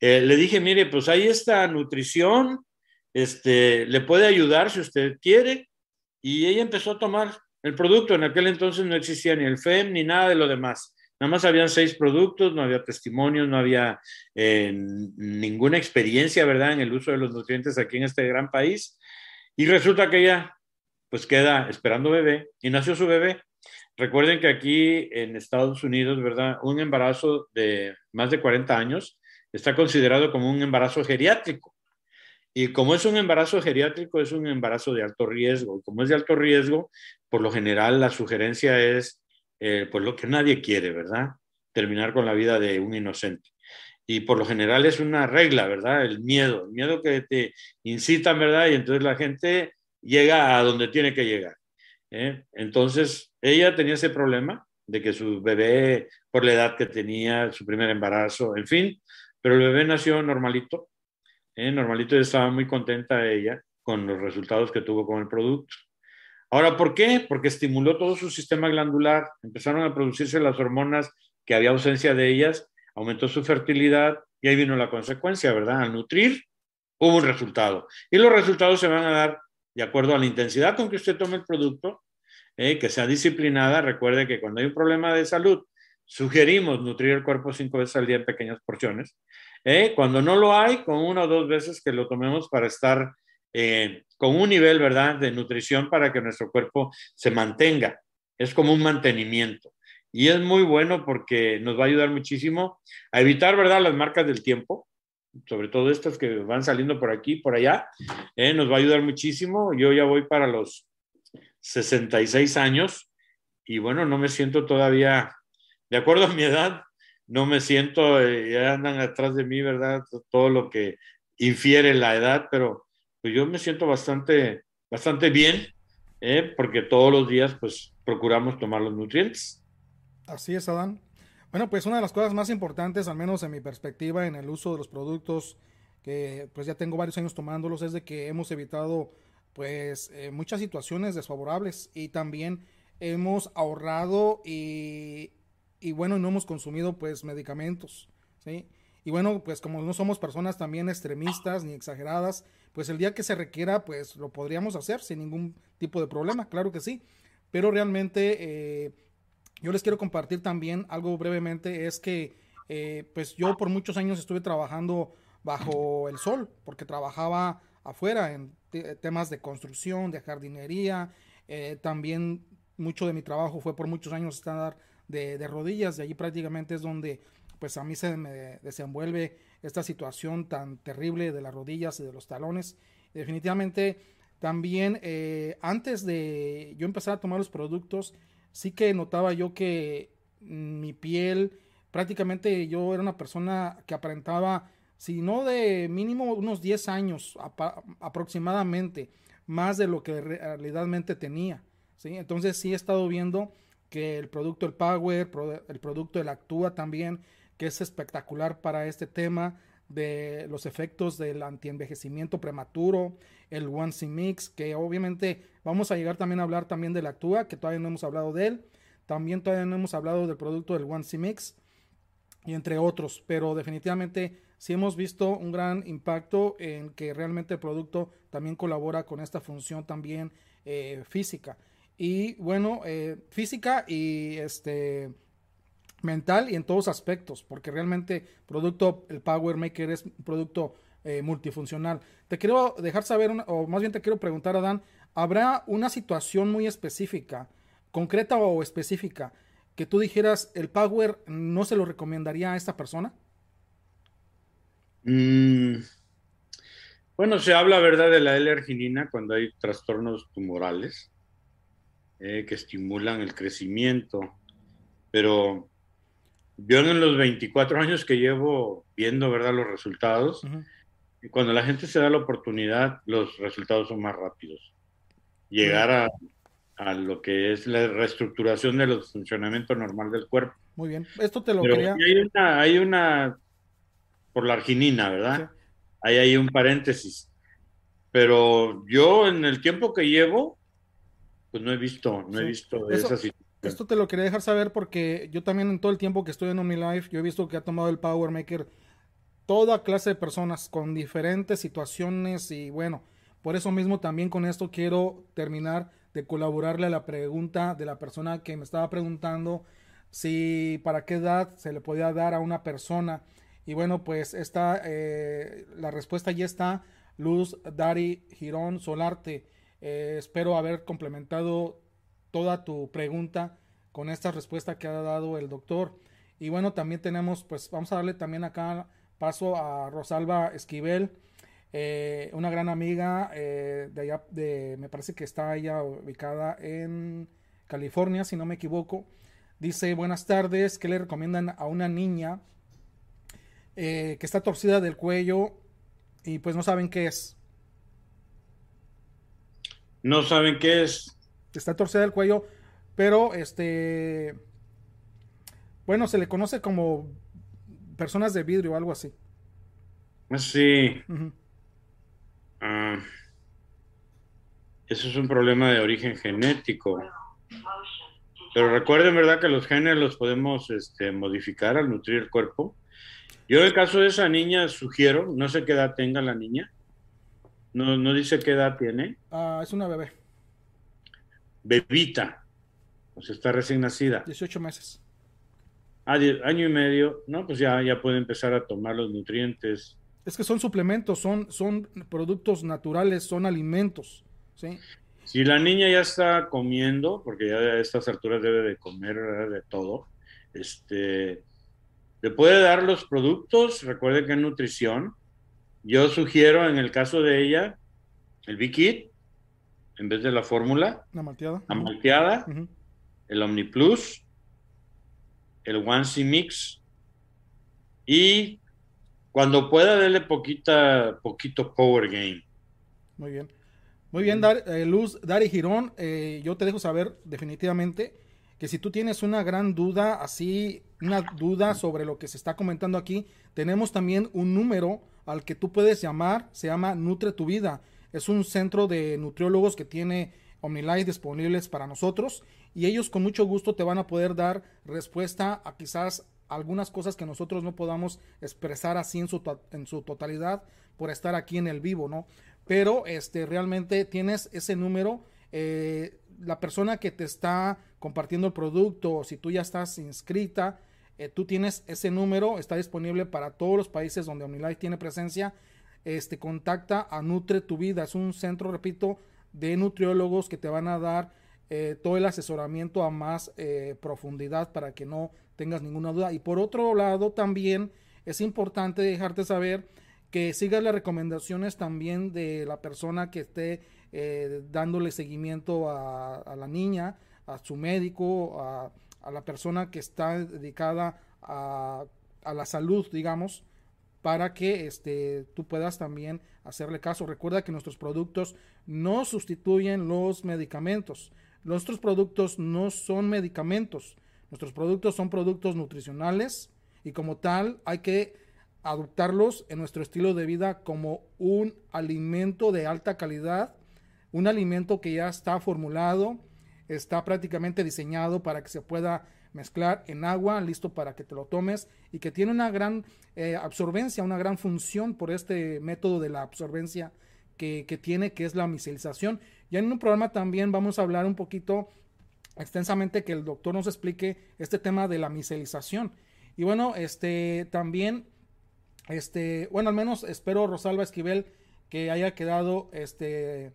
Eh, le dije, mire, pues ahí está nutrición, este, le puede ayudar si usted quiere. Y ella empezó a tomar el producto. En aquel entonces no existía ni el FEM ni nada de lo demás. Nada más habían seis productos, no había testimonios, no había eh, ninguna experiencia, ¿verdad?, en el uso de los nutrientes aquí en este gran país. Y resulta que ella, pues queda esperando bebé y nació su bebé. Recuerden que aquí en Estados Unidos, ¿verdad?, un embarazo de más de 40 años está considerado como un embarazo geriátrico. Y como es un embarazo geriátrico, es un embarazo de alto riesgo. Y como es de alto riesgo, por lo general la sugerencia es eh, pues lo que nadie quiere, ¿verdad? Terminar con la vida de un inocente. Y por lo general es una regla, ¿verdad? El miedo, el miedo que te incitan, ¿verdad? Y entonces la gente llega a donde tiene que llegar. ¿eh? Entonces, ella tenía ese problema de que su bebé, por la edad que tenía, su primer embarazo, en fin, pero el bebé nació normalito, ¿eh? normalito y estaba muy contenta ella con los resultados que tuvo con el producto. Ahora, ¿por qué? Porque estimuló todo su sistema glandular, empezaron a producirse las hormonas que había ausencia de ellas, aumentó su fertilidad y ahí vino la consecuencia, ¿verdad? Al nutrir hubo un resultado. Y los resultados se van a dar de acuerdo a la intensidad con que usted tome el producto, eh, que sea disciplinada. Recuerde que cuando hay un problema de salud, sugerimos nutrir el cuerpo cinco veces al día en pequeñas porciones. Eh, cuando no lo hay, con una o dos veces que lo tomemos para estar eh, con un nivel, ¿verdad?, de nutrición para que nuestro cuerpo se mantenga. Es como un mantenimiento. Y es muy bueno porque nos va a ayudar muchísimo a evitar, ¿verdad?, las marcas del tiempo, sobre todo estas que van saliendo por aquí, por allá. Eh, nos va a ayudar muchísimo. Yo ya voy para los 66 años y bueno, no me siento todavía, de acuerdo a mi edad, no me siento, eh, ya andan atrás de mí, ¿verdad? Todo lo que infiere la edad, pero pues yo me siento bastante, bastante bien ¿eh? porque todos los días pues procuramos tomar los nutrientes. Así es, Adán. Bueno, pues una de las cosas más importantes, al menos en mi perspectiva, en el uso de los productos que pues ya tengo varios años tomándolos, es de que hemos evitado pues eh, muchas situaciones desfavorables y también hemos ahorrado y, y bueno, no hemos consumido pues medicamentos, ¿sí? Y bueno, pues como no somos personas también extremistas ni exageradas, pues el día que se requiera, pues lo podríamos hacer sin ningún tipo de problema, claro que sí. Pero realmente eh, yo les quiero compartir también algo brevemente, es que eh, pues yo por muchos años estuve trabajando bajo el sol, porque trabajaba afuera en temas de construcción, de jardinería, eh, también mucho de mi trabajo fue por muchos años estar de, de rodillas, de allí prácticamente es donde pues a mí se me desenvuelve esta situación tan terrible de las rodillas y de los talones. Definitivamente también eh, antes de yo empezar a tomar los productos, sí que notaba yo que mi piel, prácticamente yo era una persona que aparentaba, si no de mínimo unos 10 años aproximadamente, más de lo que realmente tenía. ¿sí? Entonces sí he estado viendo que el producto el Power, el producto el Actúa también, que es espectacular para este tema de los efectos del antienvejecimiento prematuro, el One C Mix, que obviamente vamos a llegar también a hablar también del Actúa, que todavía no hemos hablado de él, también todavía no hemos hablado del producto del One C Mix y entre otros, pero definitivamente sí hemos visto un gran impacto en que realmente el producto también colabora con esta función también eh, física. Y bueno, eh, física y este mental y en todos aspectos, porque realmente producto, el Power Maker es un producto eh, multifuncional. Te quiero dejar saber, o más bien te quiero preguntar, Adán, ¿habrá una situación muy específica, concreta o específica, que tú dijeras, el Power no se lo recomendaría a esta persona? Mm, bueno, se habla, ¿verdad?, de la L-arginina cuando hay trastornos tumorales eh, que estimulan el crecimiento, pero yo en los 24 años que llevo viendo, ¿verdad?, los resultados, y cuando la gente se da la oportunidad, los resultados son más rápidos. Llegar a, a, lo que es la reestructuración del funcionamiento normal del cuerpo. Muy bien, esto te lo quería... Hay una, hay una, por la arginina, ¿verdad? Ahí hay un paréntesis. Pero yo en el tiempo que llevo, pues no he visto, no he visto esa situación esto te lo quería dejar saber porque yo también en todo el tiempo que estoy en OmniLife, yo he visto que ha tomado el Power Maker toda clase de personas con diferentes situaciones y bueno, por eso mismo también con esto quiero terminar de colaborarle a la pregunta de la persona que me estaba preguntando si para qué edad se le podía dar a una persona. Y bueno, pues está, eh, la respuesta ya está. Luz Dari Girón Solarte. Eh, espero haber complementado toda tu pregunta con esta respuesta que ha dado el doctor. Y bueno, también tenemos, pues vamos a darle también acá paso a Rosalba Esquivel, eh, una gran amiga eh, de allá, de, me parece que está ella ubicada en California, si no me equivoco. Dice, buenas tardes, ¿qué le recomiendan a una niña eh, que está torcida del cuello y pues no saben qué es? No saben qué es está torcida el cuello, pero este, bueno, se le conoce como personas de vidrio o algo así. Sí. Ah, eso es un problema de origen genético. Pero recuerden, ¿verdad? Que los genes los podemos este, modificar al nutrir el cuerpo. Yo en el caso de esa niña sugiero, no sé qué edad tenga la niña, no, no dice qué edad tiene. Ah, es una bebé bebita, pues está recién nacida. 18 meses. Ah, año y medio, no, pues ya, ya puede empezar a tomar los nutrientes. Es que son suplementos, son, son productos naturales, son alimentos, ¿sí? Si la niña ya está comiendo, porque ya a estas alturas debe de comer de todo, este, le puede dar los productos, recuerde que es nutrición. Yo sugiero en el caso de ella, el Bikit, en vez de la fórmula. La malteada. La malteada, el OmniPlus, el One C Mix y cuando pueda darle poquita, poquito Power Game. Muy bien. Muy bien, Dar, eh, Luz, Dari Girón, eh, yo te dejo saber definitivamente que si tú tienes una gran duda, así, una duda sobre lo que se está comentando aquí, tenemos también un número al que tú puedes llamar, se llama Nutre tu Vida. Es un centro de nutriólogos que tiene OmniLife disponibles para nosotros y ellos con mucho gusto te van a poder dar respuesta a quizás algunas cosas que nosotros no podamos expresar así en su, en su totalidad por estar aquí en el vivo, ¿no? Pero este, realmente tienes ese número, eh, la persona que te está compartiendo el producto si tú ya estás inscrita, eh, tú tienes ese número, está disponible para todos los países donde OmniLife tiene presencia. Este, contacta a Nutre tu Vida, es un centro, repito, de nutriólogos que te van a dar eh, todo el asesoramiento a más eh, profundidad para que no tengas ninguna duda. Y por otro lado, también es importante dejarte saber que sigas las recomendaciones también de la persona que esté dándole seguimiento a, la niña, a su médico, a la persona que está dedicada a, la salud, digamos, para que este, tú puedas también hacerle caso. Recuerda que nuestros productos no sustituyen los medicamentos. Nuestros productos no son medicamentos. Nuestros productos son productos nutricionales y como tal hay que adoptarlos en nuestro estilo de vida como un alimento de alta calidad, un alimento que ya está formulado, está prácticamente diseñado para que se pueda mezclar en agua, listo para que te lo tomes y que tiene una gran eh, absorbencia, una gran función por este método de la absorbencia que, tiene, que es la micelización. Ya en un programa también vamos a hablar un poquito extensamente que el doctor nos explique este tema de la micelización. Y bueno, este también, este, bueno, al menos espero Rosalba Esquivel que haya quedado este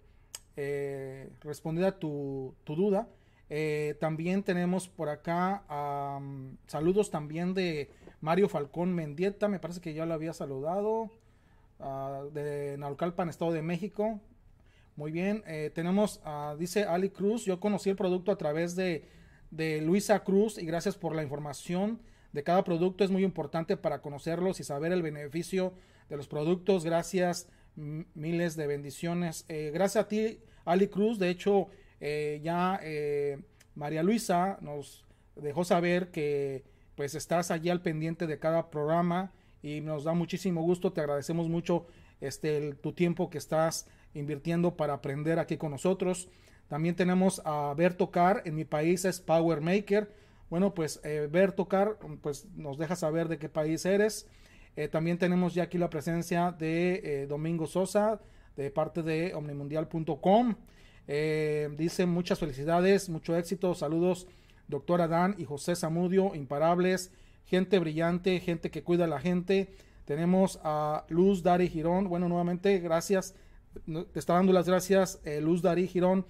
eh, respondida tu, tu duda. Eh, también tenemos por acá saludos también de Mario Falcón Mendieta, me parece que ya lo había saludado, uh, de Naucalpan, Estado de México. Muy bien, eh, tenemos, dice Ali Cruz, yo conocí el producto a través de, de Luisa Cruz y gracias por la información de cada producto, es muy importante para conocerlos y saber el beneficio de los productos. Gracias miles de bendiciones. Eh, gracias a ti, Ali Cruz. De hecho, eh, ya eh, María Luisa nos dejó saber que pues estás allí al pendiente de cada programa y nos da muchísimo gusto. Te agradecemos mucho este tu tiempo que estás invirtiendo para aprender aquí con nosotros. También tenemos a Ver Tocar, en mi país es Power Maker. Bueno, pues Ver Tocar, pues nos deja saber de qué país eres. Eh, también tenemos ya aquí la presencia de eh, Domingo Sosa de parte de omnimundial.com. Eh, dice muchas felicidades, mucho éxito, saludos doctor Adán y José Zamudio, imparables, gente brillante, gente que cuida a la gente. Tenemos a Luz Dari Girón, bueno, nuevamente gracias, te está dando las gracias Luz Dari Girón.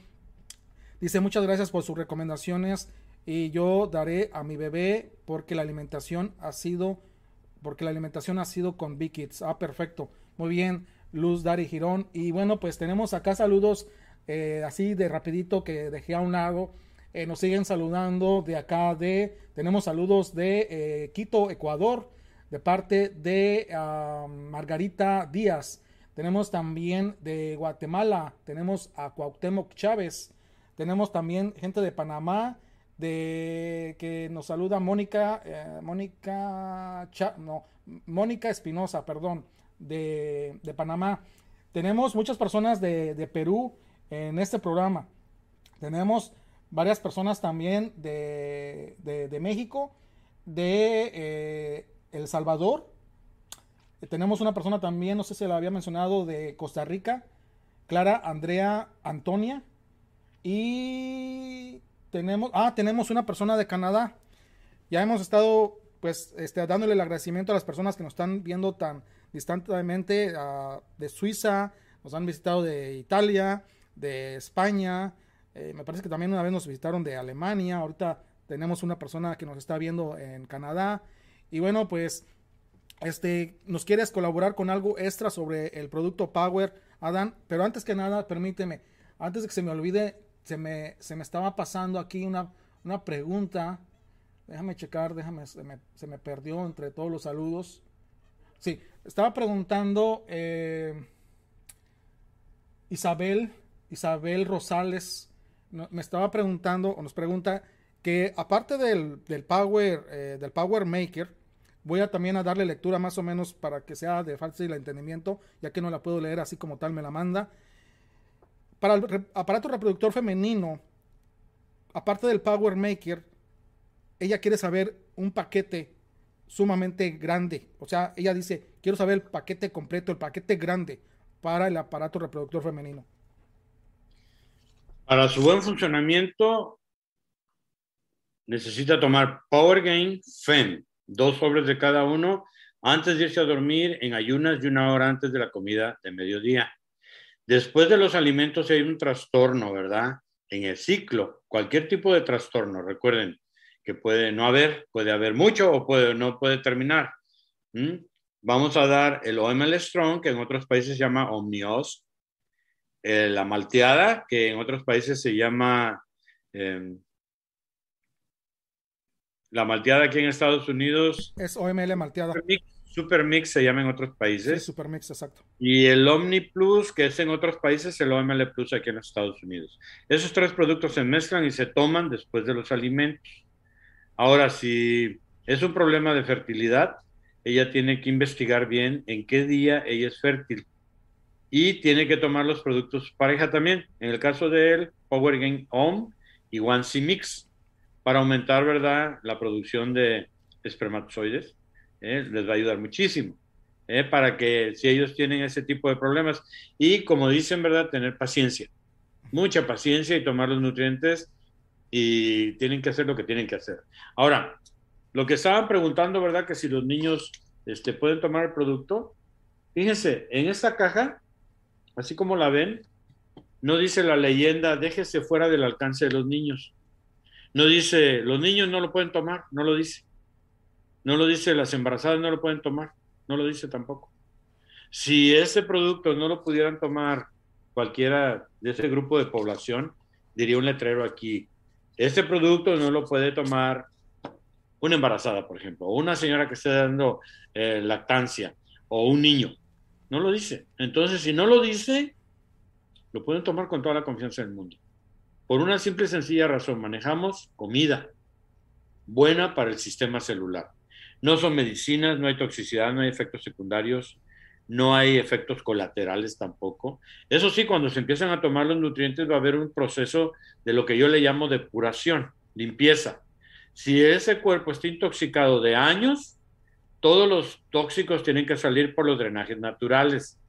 Dice muchas gracias por sus recomendaciones y yo daré a mi bebé porque la alimentación ha sido porque la alimentación ha sido con Big Kids. Ah, perfecto. Muy bien, Luz Dari Girón. Y bueno, pues tenemos acá saludos eh, así de rapidito que dejé a un lado. Eh, nos siguen saludando de acá de, tenemos saludos de eh, Quito, Ecuador, de parte de ah, Margarita Díaz. Tenemos también de Guatemala, tenemos a Cuauhtémoc Chávez, tenemos también gente de Panamá, de que nos saluda Mónica, Mónica, no, Mónica Espinosa, perdón, de, Panamá. Tenemos muchas personas de, Perú en este programa. Tenemos varias personas también de, México, de eh, El Salvador. tenemos una persona también, no sé si la había mencionado, de Costa Rica, Clara Andrea Antonia. Y tenemos, ah, tenemos una persona de Canadá. Ya hemos estado, pues, este, dándole el agradecimiento a las personas que nos están viendo tan distantemente uh, de Suiza, nos han visitado de Italia, de España, eh, me parece que también una vez nos visitaron de Alemania, ahorita tenemos una persona que nos está viendo en Canadá. Y bueno, pues, este, nos quieres colaborar con algo extra sobre el producto Power, Adán, pero antes que nada, permíteme, antes de que se me olvide, se me, se me estaba pasando aquí una, una pregunta. Déjame checar, déjame, se me, se me, perdió entre todos los saludos. Sí, estaba preguntando eh, Isabel, Isabel Rosales me estaba preguntando o nos pregunta que aparte del, Power, eh, del Power Maker, voy a también a darle lectura más o menos para que sea de fácil entendimiento, ya que no la puedo leer así como tal me la manda. Para el aparato reproductor femenino, aparte del Power Maker, ella quiere saber un paquete sumamente grande. O sea, ella dice, quiero saber el paquete completo, el paquete grande para el aparato reproductor femenino. Para su buen funcionamiento, necesita tomar Power Gain FEM, dos sobres de cada uno, antes de irse a dormir en ayunas y una hora antes de la comida de mediodía. Después de los alimentos hay un trastorno, ¿verdad? En el ciclo, cualquier tipo de trastorno, recuerden que puede no haber, puede haber mucho o puede, no puede terminar. Vamos a dar el OML Strong, que en otros países se llama Omnios, eh, la malteada, que en otros países se llama em, la malteada aquí en Estados Unidos. Es OML malteada. Supermix, se llama en otros países. Sí, Supermix, exacto. Y el Omni Plus, que es en otros países, el OML Plus aquí en Estados Unidos. Esos tres productos se mezclan y se toman después de los alimentos. Ahora, si es un problema de fertilidad, ella tiene que investigar bien en qué día ella es fértil y tiene que tomar los productos pareja también. En el caso de él, Power Gain Home y One C Mix para aumentar, ¿verdad?, la producción de espermatozoides. ¿eh? Les va a ayudar muchísimo. ¿eh? Para que si ellos tienen ese tipo de problemas y como dicen, ¿verdad?, tener paciencia. Mucha paciencia y tomar los nutrientes y tienen que hacer lo que tienen que hacer. Ahora, lo que estaban preguntando, ¿verdad?, que si los niños este, pueden tomar el producto. Fíjense, en esta caja así como la ven, no dice la leyenda, déjese fuera del alcance de los niños. No dice, los niños no lo pueden tomar, no lo dice. No lo dice, las embarazadas no lo pueden tomar, no lo dice tampoco. Si ese producto no lo pudieran tomar cualquiera de ese grupo de población, diría un letrero aquí, este producto no lo puede tomar una embarazada, por ejemplo, o una señora que esté dando eh, lactancia, o un niño. No lo dice. Entonces, si no lo dice, lo pueden tomar con toda la confianza del mundo. Por una simple y sencilla razón, manejamos comida buena para el sistema celular. No son medicinas, no hay toxicidad, no hay efectos secundarios, no hay efectos colaterales tampoco. Eso sí, cuando se empiezan a tomar los nutrientes va a haber un proceso de lo que yo le llamo depuración, limpieza. Si ese cuerpo está intoxicado de años, todos los tóxicos tienen que salir por los drenajes naturales.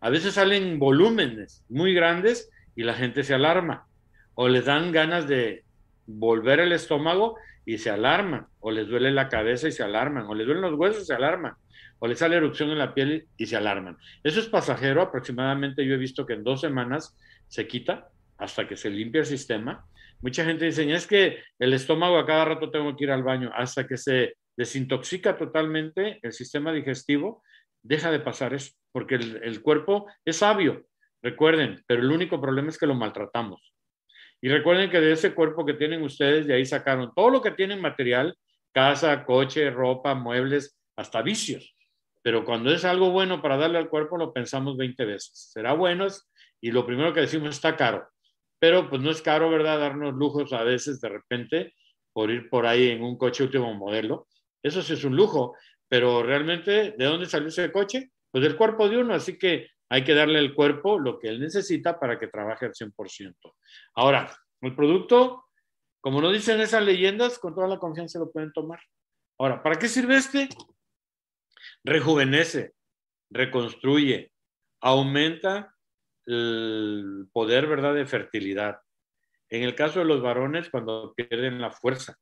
A veces salen volúmenes muy grandes y la gente se alarma. O les dan ganas de volver el estómago y se alarman. O les duele la cabeza y se alarman. O les duelen los huesos y se alarman. O les sale erupción en la piel y se alarman. Eso es pasajero. Aproximadamente yo he visto que en dos semanas se quita hasta que se limpia el sistema. Mucha gente dice, es que el estómago a cada rato tengo que ir al baño hasta que se desintoxica totalmente el sistema digestivo, deja de pasar eso, porque el, cuerpo es sabio, recuerden, pero el único problema es que lo maltratamos. Y recuerden que de ese cuerpo que tienen ustedes, de ahí sacaron todo lo que tienen material, casa, coche, ropa, muebles, hasta vicios. Pero cuando es algo bueno para darle al cuerpo, lo pensamos 20 veces. Será bueno y lo primero que decimos está caro. Pero pues no es caro, ¿verdad? Darnos lujos a veces de repente por ir por ahí en un coche último modelo. Eso sí es un lujo, pero realmente, ¿de dónde salió ese coche? Pues del cuerpo de uno, así que hay que darle al cuerpo lo que él necesita para que trabaje al 100%. Ahora, el producto, como no dicen esas leyendas, con toda la confianza lo pueden tomar. Ahora, ¿para qué sirve este? Rejuvenece, reconstruye, aumenta el poder, ¿verdad?, de fertilidad. En el caso de los varones, cuando pierden la fuerza,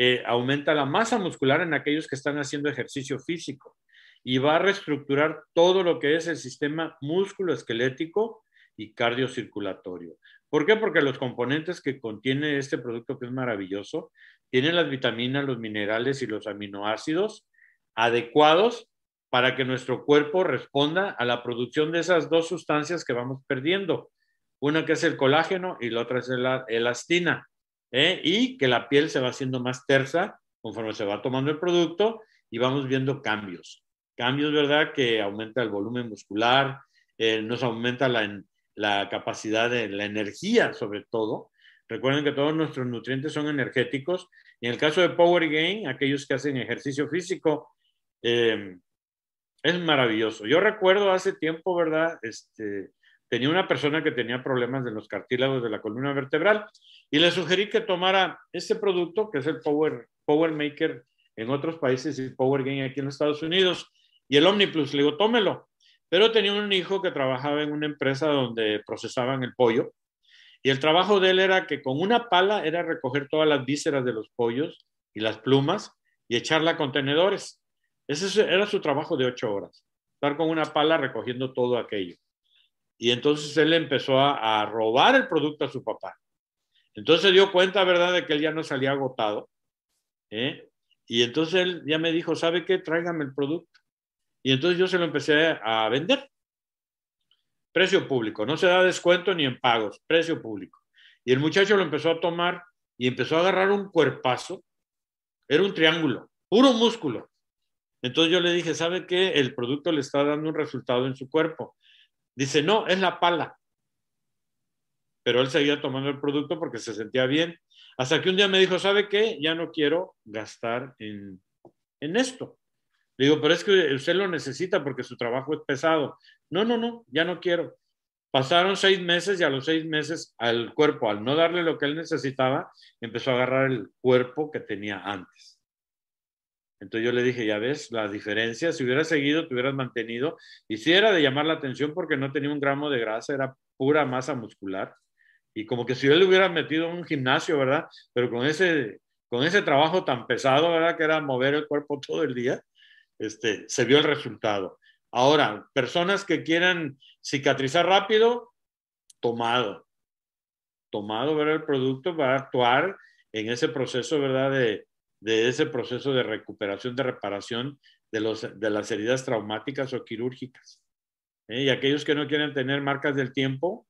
eh, aumenta la masa muscular en aquellos que están haciendo ejercicio físico y va a reestructurar todo lo que es el sistema músculo-esquelético y cardiocirculatorio. ¿Por qué? Porque los componentes que contiene este producto que es maravilloso tienen las vitaminas, los minerales y los aminoácidos adecuados para que nuestro cuerpo responda a la producción de esas dos sustancias que vamos perdiendo. Una que es el colágeno y la otra es la elastina. ¿Eh? y que la piel se va haciendo más tersa conforme se va tomando el producto y vamos viendo cambios. Cambios, ¿verdad? Que aumenta el volumen muscular, eh, nos aumenta la, la capacidad de la energía sobre todo. Recuerden que todos nuestros nutrientes son energéticos y en el caso de Power Gain, aquellos que hacen ejercicio físico, eh, es maravilloso. Yo recuerdo hace tiempo, ¿verdad? Este, tenía una persona que tenía problemas de los cartílagos de la columna vertebral y le sugerí que tomara este producto, que es el Power, Power Maker en otros países y Power Gain aquí en los Estados Unidos, y el Omniplus. Le digo, tómelo. Pero tenía un hijo que trabajaba en una empresa donde procesaban el pollo y el trabajo de él era que con una pala era recoger todas las vísceras de los pollos y las plumas y echarla a contenedores. Ese era su trabajo de ocho horas, estar con una pala recogiendo todo aquello. Y entonces él empezó a, robar el producto a su papá. Entonces dio cuenta, ¿verdad?, de que él ya no salía agotado. ¿eh? Y entonces él ya me dijo, ¿sabe qué? Tráigame el producto. Y entonces yo se lo empecé a vender. Precio público, no se da descuento ni en pagos, precio público. Y el muchacho lo empezó a tomar y empezó a agarrar un cuerpazo. Era un triángulo, puro músculo. Entonces yo le dije, ¿sabe qué? El producto le está dando un resultado en su cuerpo. Dice, no, es la pala. Pero él seguía tomando el producto porque se sentía bien. Hasta que un día me dijo, ¿sabe qué? Ya no quiero gastar en, en esto. Le digo, pero es que usted lo necesita porque su trabajo es pesado. No, no, no, ya no quiero. Pasaron seis meses y a los seis meses al cuerpo, al no darle lo que él necesitaba, empezó a agarrar el cuerpo que tenía antes. Entonces yo le dije, ya ves, la diferencia, si hubieras seguido, te hubieras mantenido. Y de llamar la atención porque no tenía un gramo de grasa, era pura masa muscular. Y como que si él le hubiera metido en un gimnasio, ¿verdad? Pero con ese, con ese trabajo tan pesado, ¿verdad? Que era mover el cuerpo todo el día, este, se vio el resultado. Ahora, personas que quieran cicatrizar rápido, tomado. Tomado, ¿verdad? El producto va a actuar en ese proceso, ¿verdad? De, de ese proceso de recuperación, de reparación de, los, de las heridas traumáticas o quirúrgicas. ¿eh? Y aquellos que no quieren tener marcas del tiempo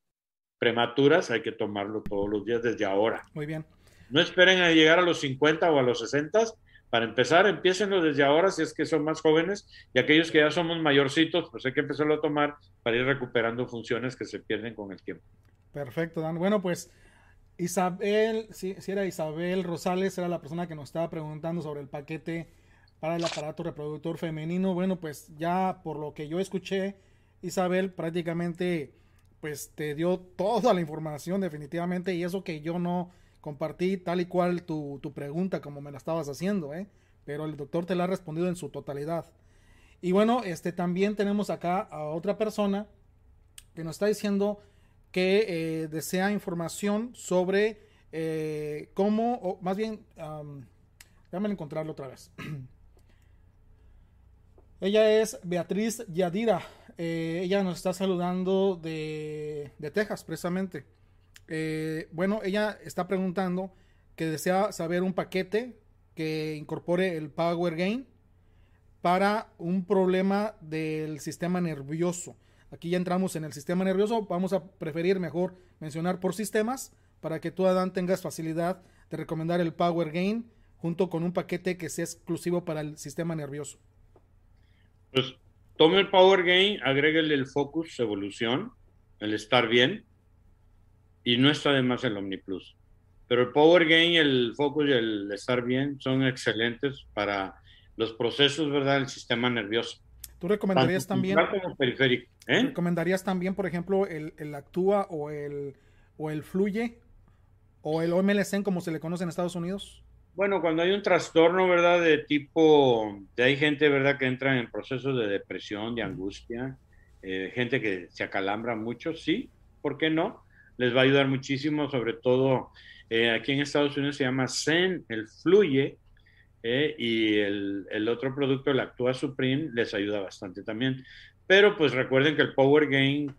prematuras, hay que tomarlo todos los días desde ahora. Muy bien. No esperen a llegar a los 50 o a los 60. Para empezar, empiecenlo desde ahora si es que son más jóvenes y aquellos que ya somos mayorcitos, pues hay que empezarlo a tomar para ir recuperando funciones que se pierden con el tiempo. Perfecto, Dan. Bueno, pues Isabel, si, era Isabel Rosales, era la persona que nos estaba preguntando sobre el paquete para el aparato reproductor femenino. Bueno, pues ya por lo que yo escuché, Isabel prácticamente pues te dio toda la información definitivamente y eso que yo no compartí tal y cual tu, tu pregunta como me la estabas haciendo, ¿eh? pero el doctor te la ha respondido en su totalidad. Y bueno, este también tenemos acá a otra persona que nos está diciendo que eh, desea información sobre eh, cómo, o más bien, déjame encontrarlo otra vez. ella es Beatriz Yadira. Eh, ella nos está saludando de, de Texas, precisamente. bueno, ella está preguntando que desea saber un paquete que incorpore el Power Gain para un problema del sistema nervioso. Aquí ya entramos en el sistema nervioso. Vamos a preferir mejor mencionar por sistemas para que tú, Adán, tengas facilidad de recomendar el Power Gain junto con un paquete que sea exclusivo para el sistema nervioso. Pues tome el Power Gain, agréguele el Focus Evolución, el estar bien, y no está de más el OmniPlus. Pero el Power Gain, el Focus y el estar bien son excelentes para los procesos, ¿verdad?, del sistema nervioso. ¿Tú recomendarías también? periférico. ¿eh? ¿Recomendarías también, por ejemplo, el, el, Actúa o el, o el Fluye o el OMLSN como se le conoce en Estados Unidos? Bueno, cuando hay un trastorno, ¿verdad? De tipo, de hay gente, ¿verdad? Que entra en procesos de depresión, de angustia, eh, gente que se acalambra mucho, sí, ¿por qué no? Les va a ayudar muchísimo, sobre todo eh, aquí en Estados Unidos se llama Zen, el Fluye, eh, y el, otro producto, el Actua Supreme, les ayuda bastante también. Pero pues recuerden que el Power Gain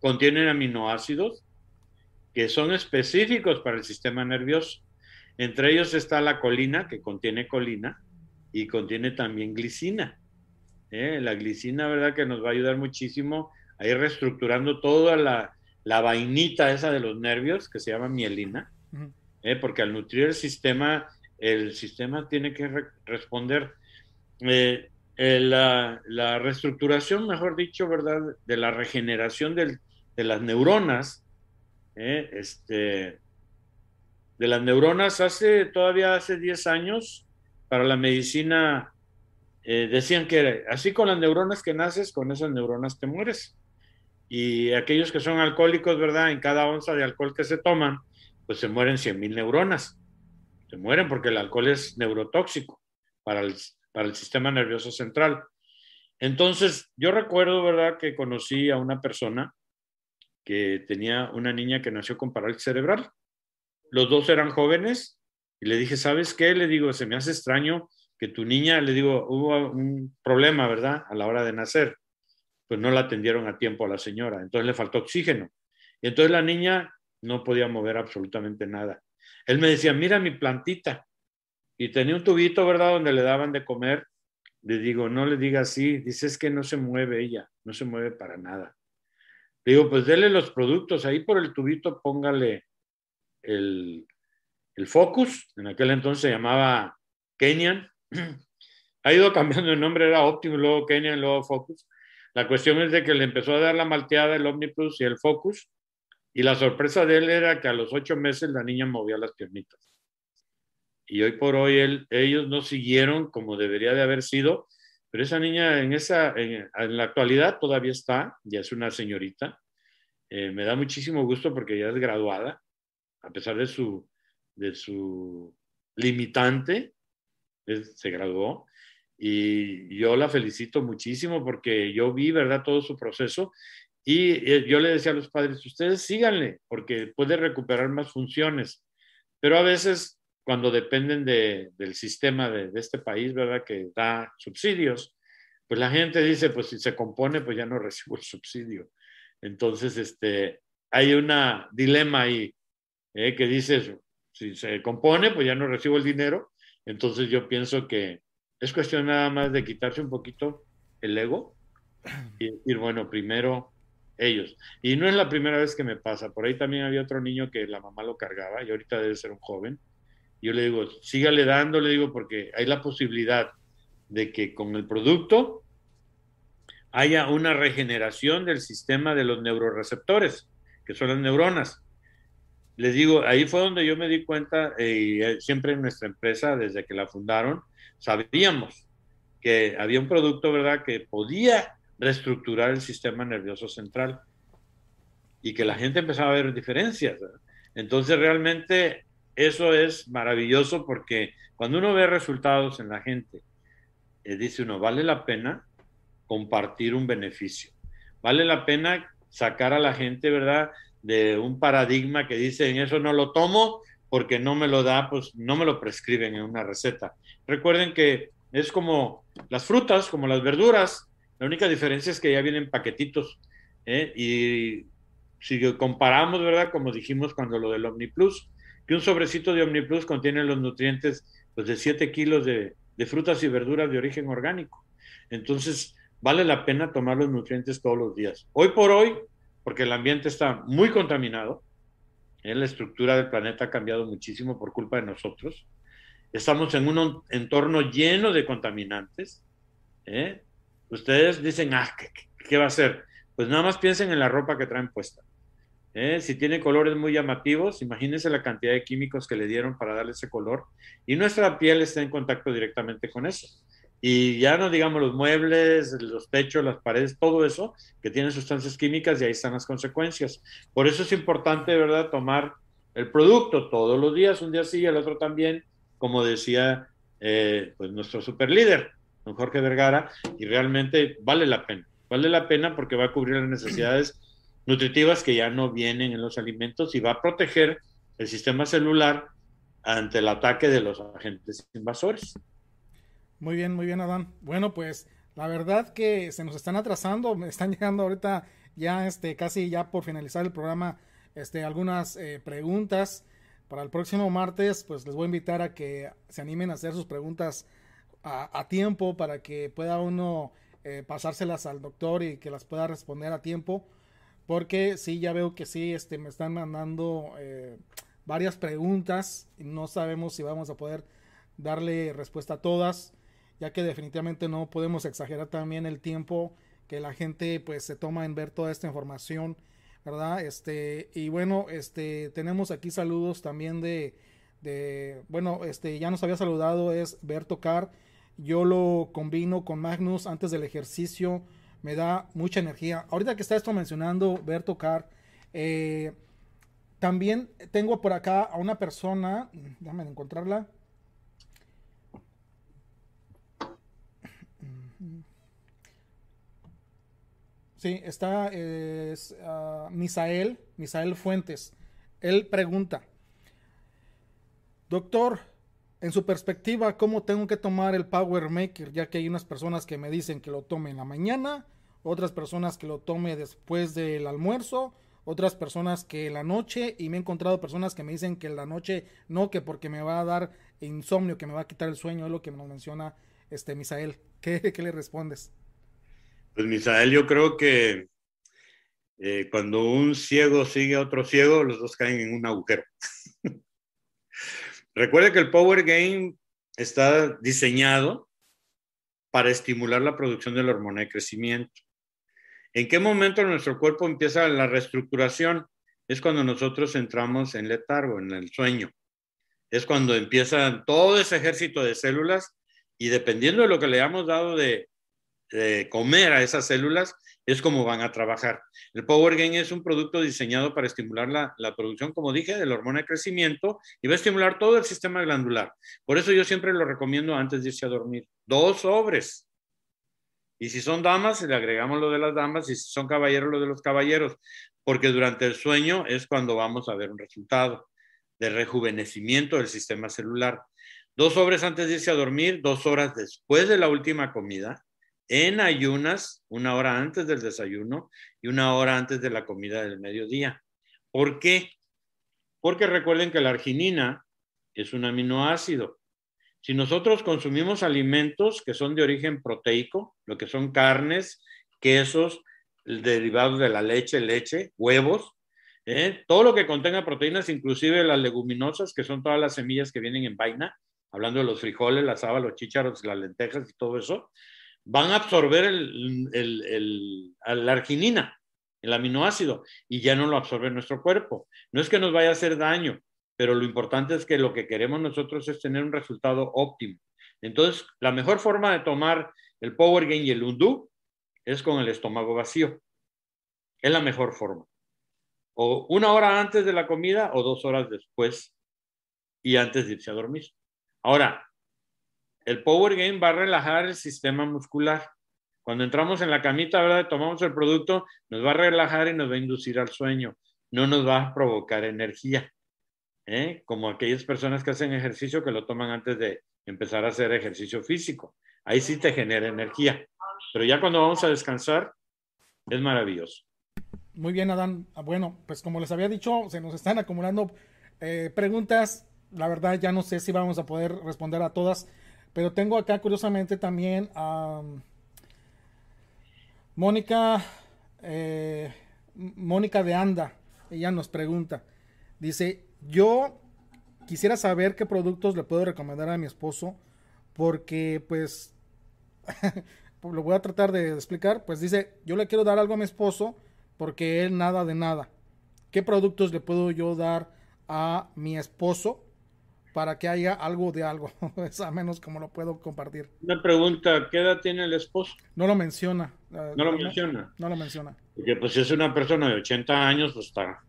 contiene aminoácidos que son específicos para el sistema nervioso. Entre ellos está la colina, que contiene colina, y contiene también glicina. Eh, la glicina, ¿verdad? Que nos va a ayudar muchísimo a ir reestructurando toda la, la vainita esa de los nervios, que se llama mielina, eh, porque al nutrir el sistema el sistema tiene que responder. Eh, eh, la, reestructuración, mejor dicho, ¿verdad? De la regeneración del, de las neuronas, este, de las neuronas hace todavía hace 10 años, para la medicina eh, decían que así con las neuronas que naces, con esas neuronas te mueres. Y aquellos que son alcohólicos, ¿verdad? En cada onza de alcohol que se toman, pues se mueren 100 mil neuronas. Se mueren porque el alcohol es neurotóxico para el, para el sistema nervioso central. Entonces, yo recuerdo, ¿verdad?, que conocí a una persona que tenía una niña que nació con parálisis cerebral. Los dos eran jóvenes y le dije, ¿sabes qué? Le digo, se me hace extraño que tu niña, le digo, hubo un problema, ¿verdad? A la hora de nacer. Pues no la atendieron a tiempo a la señora, entonces le faltó oxígeno. Y entonces la niña no podía mover absolutamente nada. Él me decía, mira mi plantita. Y tenía un tubito, ¿verdad? Donde le daban de comer. Le digo, no le diga así. Dice, es que no se mueve ella, no se mueve para nada. Le digo, pues dele los productos. Ahí por el tubito póngale el, el Focus. En aquel entonces se llamaba Kenyan. Ha ido cambiando el nombre, era Optimus, luego Kenyan, luego Focus. La cuestión es de que le empezó a dar la malteada el Omniplus y el Focus. Y la sorpresa de él era que a los ocho meses la niña movía las piernitas. Y hoy por hoy él, ellos no siguieron como debería de haber sido, pero esa niña en, esa, en, la actualidad todavía está, ya es una señorita. Eh, me da muchísimo gusto porque ya es graduada, a pesar de su, de su limitante, se graduó. Y yo la felicito muchísimo porque yo vi, ¿verdad?, todo su proceso y yo le decía a los padres, ustedes síganle, porque puede recuperar más funciones. Pero a veces, cuando dependen de, del sistema de, de, este país, ¿verdad? Que da subsidios, pues la gente dice, pues si se compone, pues ya no recibo el subsidio. Entonces, este, hay un dilema ahí, ¿eh? que dices, si se compone, pues ya no recibo el dinero. Entonces yo pienso que es cuestión nada más de quitarse un poquito el ego y decir, bueno, primero ellos. Y no es la primera vez que me pasa. Por ahí también había otro niño que la mamá lo cargaba y ahorita debe ser un joven. Yo le digo, sígale dando, le digo, porque hay la posibilidad de que con el producto haya una regeneración del sistema de los neuroreceptores, que son las neuronas. Les digo, ahí fue donde yo me di cuenta, eh, y eh, siempre en nuestra empresa, desde que la fundaron, sabíamos que había un producto, ¿verdad?, que podía reestructurar el sistema nervioso central y que la gente empezaba a ver diferencias. Entonces realmente eso es maravilloso porque cuando uno ve resultados en la gente, eh, dice uno, vale la pena compartir un beneficio, vale la pena sacar a la gente, ¿verdad? De un paradigma que dice, en eso no lo tomo porque no me lo da, pues no me lo prescriben en una receta. Recuerden que es como las frutas, como las verduras, la única diferencia es que ya vienen paquetitos. ¿eh? Y si comparamos, ¿verdad? Como dijimos cuando lo del OmniPlus, que un sobrecito de OmniPlus contiene los nutrientes pues, de 7 kilos de, frutas y verduras de origen orgánico. Entonces, vale la pena tomar los nutrientes todos los días. Hoy por hoy, porque el ambiente está muy contaminado, ¿eh? la estructura del planeta ha cambiado muchísimo por culpa de nosotros. Estamos en un entorno lleno de contaminantes. ¿eh? Ustedes dicen, ah, ¿qué, va a hacer? Pues nada más piensen en la ropa que traen puesta. ¿eh? Si tiene colores muy llamativos, imagínense la cantidad de químicos que le dieron para darle ese color. Y nuestra piel está en contacto directamente con eso. Y ya no digamos los muebles, los techos, las paredes, todo eso que tiene sustancias químicas y ahí están las consecuencias. Por eso es importante, ¿verdad?, tomar el producto todos los días, un día sí y el otro también, como decía eh, pues nuestro super líder don Jorge Vergara, y realmente vale la pena. Vale la pena porque va a cubrir las necesidades nutritivas que ya no vienen en los alimentos y va a proteger el sistema celular ante el ataque de los agentes invasores. Muy bien, muy bien, Adán. Bueno, pues la verdad que se nos están atrasando, me están llegando ahorita ya este casi ya por finalizar el programa este algunas eh, preguntas para el próximo martes, pues les voy a invitar a que se animen a hacer sus preguntas a, tiempo para que pueda uno eh, pasárselas al doctor y que las pueda responder a tiempo. Porque sí, ya veo que sí, este, me están mandando eh, varias preguntas y no sabemos si vamos a poder darle respuesta a todas, ya que definitivamente no podemos exagerar también el tiempo que la gente pues se toma en ver toda esta información ¿verdad? Este, y bueno, este, tenemos aquí saludos también de, de, bueno, este, ya nos había saludado, es ver tocar. Yo lo combino con Magnus antes del ejercicio, me da mucha energía. Ahorita que está esto mencionando, ver tocar, eh, también tengo por acá a una persona, déjame encontrarla. Sí, está es, uh, Misael, Misael Fuentes. Él pregunta, doctor, en su perspectiva, ¿cómo tengo que tomar el Power Maker? Ya que hay unas personas que me dicen que lo tome en la mañana, otras personas que lo tome después del almuerzo, otras personas que en la noche, y me he encontrado personas que me dicen que en la noche no, que porque me va a dar insomnio, que me va a quitar el sueño, es lo que nos menciona este Misael. ¿Qué, qué le respondes? Pues Misael, yo creo que eh, cuando un ciego sigue a otro ciego, los dos caen en un agujero. Recuerde que el Power Game está diseñado para estimular la producción de la hormona de crecimiento. ¿En qué momento nuestro cuerpo empieza la reestructuración? Es cuando nosotros entramos en letargo, en el sueño. Es cuando empieza todo ese ejército de células y dependiendo de lo que le hayamos dado de, comer a esas células, es como van a trabajar. El Power Gain es un producto diseñado para estimular la, la, producción, como dije, de la hormona de crecimiento y va a estimular todo el sistema glandular. Por eso yo siempre lo recomiendo antes de irse a dormir. Dos sobres. Y si son damas, le agregamos lo de las damas, y si son caballeros, lo de los caballeros, porque durante el sueño es cuando vamos a ver un resultado de rejuvenecimiento del sistema celular. Dos sobres antes de irse a dormir, dos horas después de la última comida, en ayunas, una hora antes del desayuno y una hora antes de la comida del mediodía. ¿Por qué? Porque recuerden que la arginina es un aminoácido. Si nosotros consumimos alimentos que son de origen proteico, lo que son carnes, quesos, derivados de la leche, leche, huevos, ¿eh? todo lo que contenga proteínas, inclusive las leguminosas, que son todas las semillas que vienen en vaina, hablando de los frijoles, las habas, los chícharos, las lentejas y todo eso, van a absorber la arginina, el aminoácido, y ya no lo absorbe nuestro cuerpo. No es que nos vaya a hacer daño, pero lo importante es que lo que queremos nosotros es tener un resultado óptimo. Entonces, la mejor forma de tomar el Power Gain y el Undo es con el estómago vacío. Es la mejor forma. O una hora antes de la comida o dos horas después y antes de irse a dormir. Ahora, el Power Game va a relajar el sistema muscular. Cuando entramos en la camita, ¿verdad? Tomamos el producto, nos va a relajar y nos va a inducir al sueño. No nos va a provocar energía. ¿eh? Como aquellas personas que hacen ejercicio que lo toman antes de empezar a hacer ejercicio físico. Ahí sí te genera energía. Pero ya cuando vamos a descansar, es maravilloso. Muy bien, Adán. Ah, bueno, pues como les había dicho, se nos están acumulando eh, preguntas. La verdad, ya no sé si vamos a poder responder a todas. Pero tengo acá curiosamente también a Mónica, eh, Mónica de Anda. Ella nos pregunta, dice, yo quisiera saber qué productos le puedo recomendar a mi esposo porque pues lo voy a tratar de explicar. Pues dice, yo le quiero dar algo a mi esposo porque él nada de nada. ¿Qué productos le puedo yo dar a mi esposo para que haya algo de algo. es a menos como lo puedo compartir. Una pregunta, ¿qué edad tiene el esposo? No lo menciona. No, lo menciona. No lo menciona. Porque pues si es una persona de 80 años, pues está,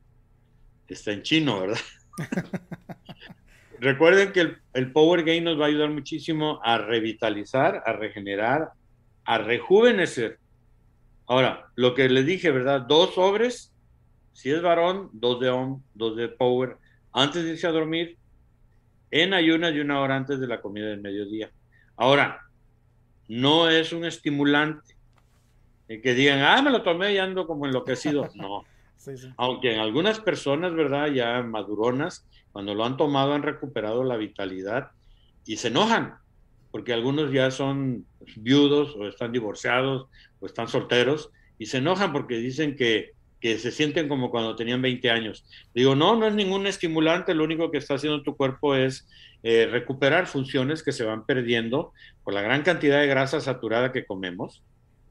está en chino, ¿verdad? Recuerden que el, el, Power Gain nos va a ayudar muchísimo a revitalizar, a regenerar, a rejuvenecer. Ahora, lo que le dije, ¿verdad? Dos sobres, si es varón, dos de OM, dos de Power, antes de irse a dormir, en ayunas y una hora antes de la comida del mediodía. Ahora, no es un estimulante. que digan, ah, me lo tomé y ando como enloquecido. No. Aunque en algunas personas, ¿verdad? Ya maduronas, cuando lo han tomado han recuperado la vitalidad y se enojan, porque algunos ya son viudos o están divorciados o están solteros y se enojan porque dicen que que se sienten como cuando tenían 20 años. Digo, no, no es ningún estimulante, lo único que está haciendo tu cuerpo es eh, recuperar funciones que se van perdiendo por la gran cantidad de grasa saturada que comemos,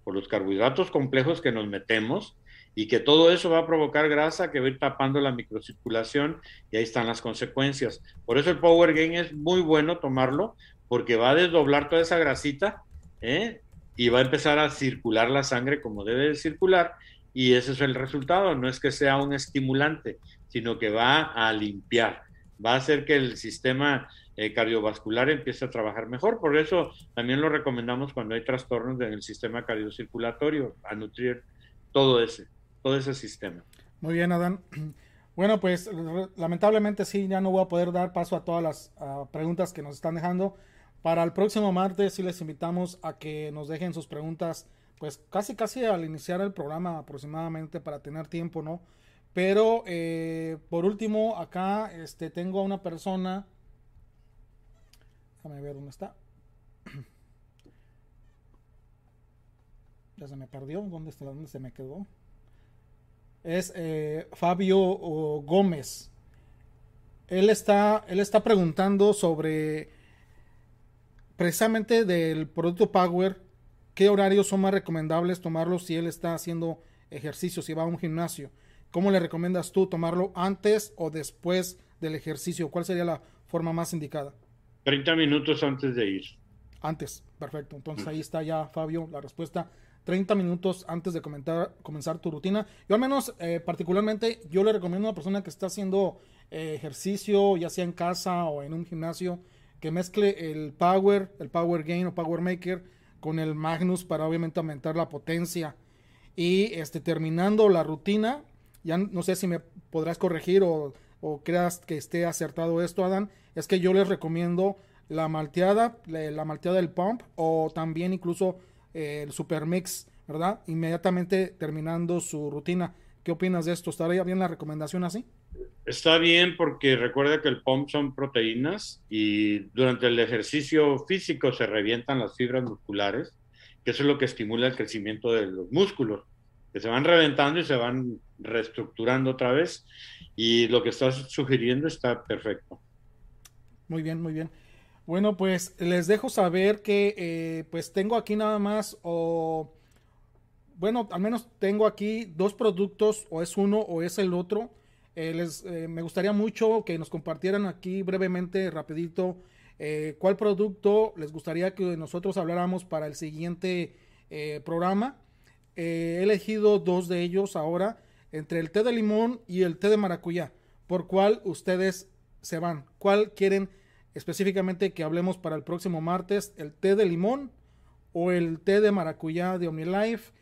por los carbohidratos complejos que nos metemos y que todo eso va a provocar grasa que va a ir tapando la microcirculación y ahí están las consecuencias. Por eso el Power Gain es muy bueno tomarlo porque va a desdoblar toda esa grasita ¿eh? y va a empezar a circular la sangre como debe de circular y ese es el resultado, no es que sea un estimulante, sino que va a limpiar, va a hacer que el sistema eh, cardiovascular empiece a trabajar mejor. Por eso también lo recomendamos cuando hay trastornos en el sistema cardiocirculatorio, a nutrir todo ese, todo ese sistema. Muy bien, Adán. Bueno, pues lamentablemente sí, ya no voy a poder dar paso a todas las preguntas que nos están dejando. Para el próximo martes sí les invitamos a que nos dejen sus preguntas, pues casi casi al iniciar el programa aproximadamente para tener tiempo, ¿no? Pero eh, por último, acá este, tengo a una persona. Déjame ver dónde está. Ya se me perdió. ¿Dónde está? ¿Dónde se me quedó? Es eh, Fabio Gómez. Él está, él está preguntando sobre precisamente del producto Power, qué horarios son más recomendables tomarlo si él está haciendo ejercicio, si va a un gimnasio. ¿Cómo le recomiendas tú tomarlo antes o después del ejercicio? ¿Cuál sería la forma más indicada? 30 minutos antes de ir. Antes, perfecto. Entonces ahí está ya, Fabio, la respuesta. 30 minutos antes de comentar, comenzar tu rutina. Yo al menos, eh, particularmente, yo le recomiendo a una persona que está haciendo eh, ejercicio, ya sea en casa o en un gimnasio, que mezcle el Power, el Power Gain o Power Maker con el Magnus para obviamente aumentar la potencia. Y este, terminando la rutina, ya no sé si me podrás corregir o, creas que esté acertado esto, Adán, es que yo les recomiendo la malteada, la, malteada del pump o también incluso eh, el super mix, ¿verdad? Inmediatamente terminando su rutina. ¿Qué opinas de esto? ¿Estaría bien la recomendación así? Está bien porque recuerda que el pump son proteínas y durante el ejercicio físico se revientan las fibras musculares, que es lo que estimula el crecimiento de los músculos que se van reventando y se van reestructurando otra vez. Y lo que estás sugiriendo está perfecto. Muy bien, muy bien. Bueno, pues les dejo saber que eh, pues tengo aquí nada más o bueno, al menos tengo aquí dos productos, o es uno o es el otro. Eh, les, eh, me gustaría mucho que nos compartieran aquí brevemente, rapidito, cuál producto les gustaría que nosotros habláramos para el siguiente programa. Eh, he elegido dos de ellos ahora, entre el té de limón y el té de maracuyá. ¿Por cuál ustedes se van? ¿Cuál quieren específicamente que hablemos para el próximo martes? ¿El té de limón o el té de maracuyá de OmniLife?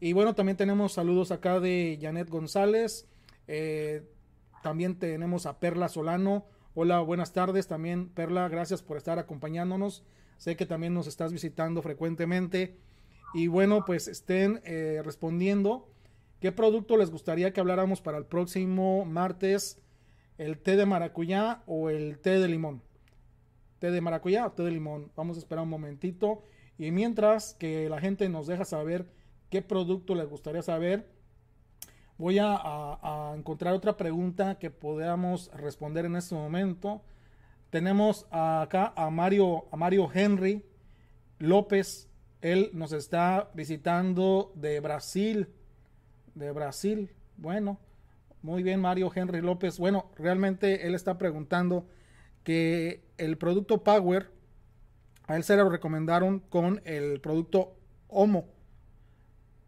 Y bueno, también tenemos saludos acá de Janet González. Eh, también tenemos a Perla Solano. Hola, buenas tardes. También, Perla, gracias por estar acompañándonos. Sé que también nos estás visitando frecuentemente. Y bueno, pues estén eh, respondiendo qué producto les gustaría que habláramos para el próximo martes, el té de maracuyá o el té de limón. Té de maracuyá o té de limón. Vamos a esperar un momentito. Y mientras que la gente nos deja saber qué producto les gustaría saber, voy a, encontrar otra pregunta que podamos responder en este momento. Tenemos acá a Mario, Mario Henry López él nos está visitando de Brasil. De Brasil. Bueno, muy bien, Mario Henry López. Bueno, realmente él está preguntando que el producto Power, a él se lo recomendaron con el producto Homo.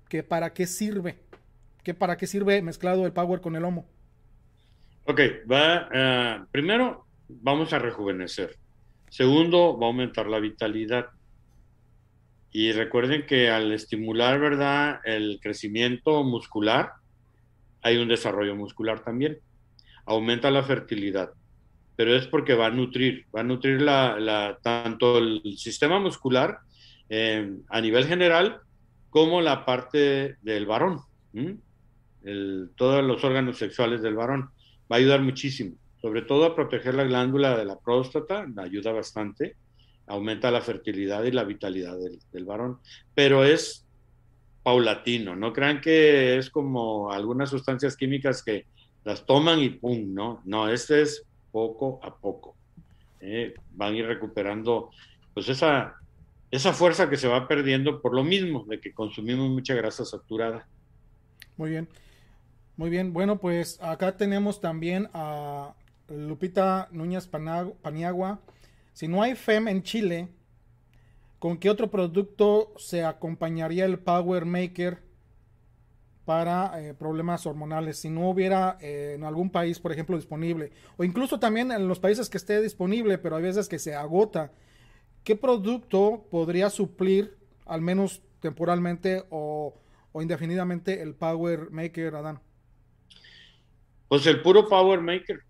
Que para qué sirve. Que para qué sirve mezclado el Power con el Homo. Ok, va. Eh, primero, vamos a rejuvenecer. Segundo, va a aumentar la vitalidad. Y recuerden que al estimular, ¿verdad?, el crecimiento muscular, hay un desarrollo muscular también. Aumenta la fertilidad, pero es porque va a nutrir, va a nutrir la, tanto el sistema muscular eh, a nivel general como la parte del varón, todos los órganos sexuales del varón. Va a ayudar muchísimo, sobre todo a proteger la glándula de la próstata, ayuda bastante aumenta la fertilidad y la vitalidad del, varón, pero es paulatino, no crean que es como algunas sustancias químicas que las toman y pum, no, no, este es poco a poco. ¿eh? van a ir recuperando pues esa, esa fuerza que se va perdiendo por lo mismo de que consumimos mucha grasa saturada. Muy bien. Muy bien, bueno, pues acá tenemos también a Lupita Núñez Paniagua. Si no hay FEM en Chile, ¿con qué otro producto se acompañaría el Power Maker para eh, problemas hormonales? Si no hubiera eh, en algún país, por ejemplo, disponible, o incluso también en los países que esté disponible, pero hay veces que se agota, ¿qué producto podría suplir, al menos temporalmente o, indefinidamente, el Power Maker, Adán? Pues el puro Power Maker.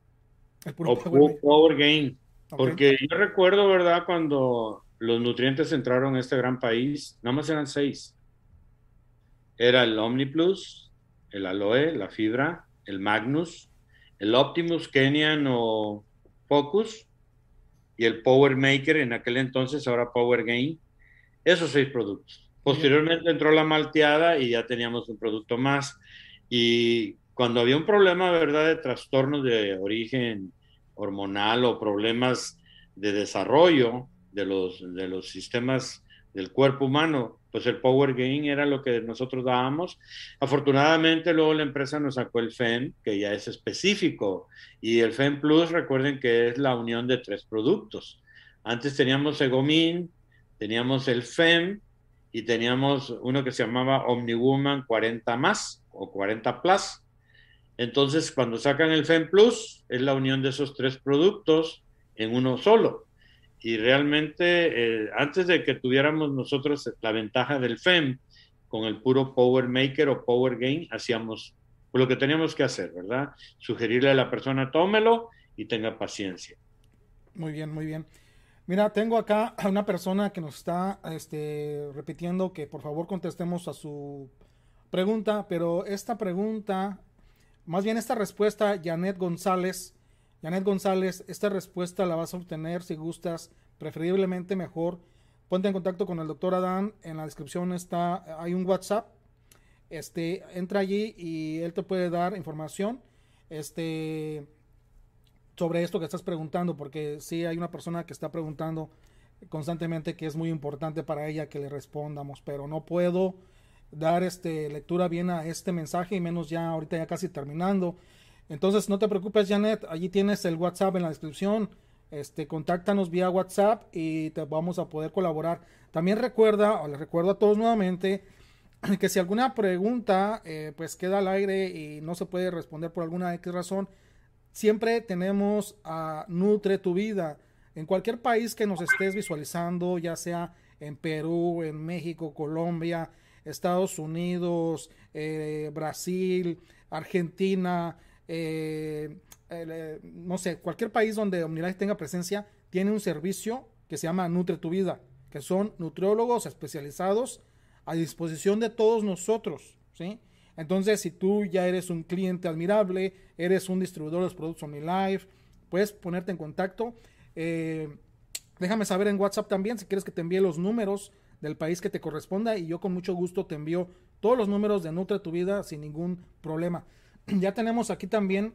El puro Power, Gain. Porque yo recuerdo, ¿verdad? Cuando los nutrientes entraron a este gran país, nada más eran seis. Era el OmniPlus, el Aloe, la fibra, el Magnus, el Optimus Kenyan o Focus y el Power Maker en aquel entonces, ahora Power Gain. Esos seis productos. Posteriormente entró la malteada y ya teníamos un producto más. Y cuando había un problema, ¿verdad?, de trastornos de origen hormonal o problemas de desarrollo de los, de los sistemas del cuerpo humano, pues el Power Gain era lo que nosotros dábamos. Afortunadamente luego la empresa nos sacó el FEM, que ya es específico, y el FEM Plus, recuerden que es la unión de tres productos. Antes teníamos Egomin, teníamos el FEM y teníamos uno que se llamaba OmniWoman 40 más o 40 Plus. Entonces, cuando sacan el FEM Plus, es la unión de esos tres productos en uno solo. Y realmente, eh, antes de que tuviéramos nosotros la ventaja del FEM, con el puro Power Maker o Power Gain, hacíamos lo que teníamos que hacer, ¿verdad? Sugerirle a la persona, tómelo y tenga paciencia. Muy bien, muy bien. Mira, tengo acá a una persona que nos está este, repitiendo que por favor contestemos a su pregunta, pero esta pregunta más bien esta respuesta, Janet González, Janet González, esta respuesta la vas a obtener si gustas, preferiblemente mejor. Ponte en contacto con el doctor Adán, en la descripción está, hay un WhatsApp, este, entra allí y él te puede dar información, este, sobre esto que estás preguntando, porque sí hay una persona que está preguntando constantemente que es muy importante para ella que le respondamos, pero no puedo dar este lectura bien a este mensaje y menos ya ahorita ya casi terminando. Entonces no te preocupes Janet, allí tienes el WhatsApp en la descripción. Este, contáctanos vía WhatsApp y te vamos a poder colaborar. También recuerda, o les recuerdo a todos nuevamente, que si alguna pregunta eh, pues queda al aire y no se puede responder por alguna X razón, siempre tenemos a Nutre tu vida. En cualquier país que nos estés visualizando, ya sea en Perú, en México, Colombia, Estados Unidos, eh, Brasil, Argentina, eh, eh, no sé, cualquier país donde OmniLife tenga presencia, tiene un servicio que se llama Nutre tu Vida, que son nutriólogos especializados a disposición de todos nosotros, ¿sí? Entonces, si tú ya eres un cliente admirable, eres un distribuidor de los productos OmniLife, puedes ponerte en contacto. déjame saber en WhatsApp también si quieres que te envíe los números del país que te corresponda y yo con mucho gusto te envío todos los números de Nutre tu vida sin ningún problema. Ya tenemos aquí también,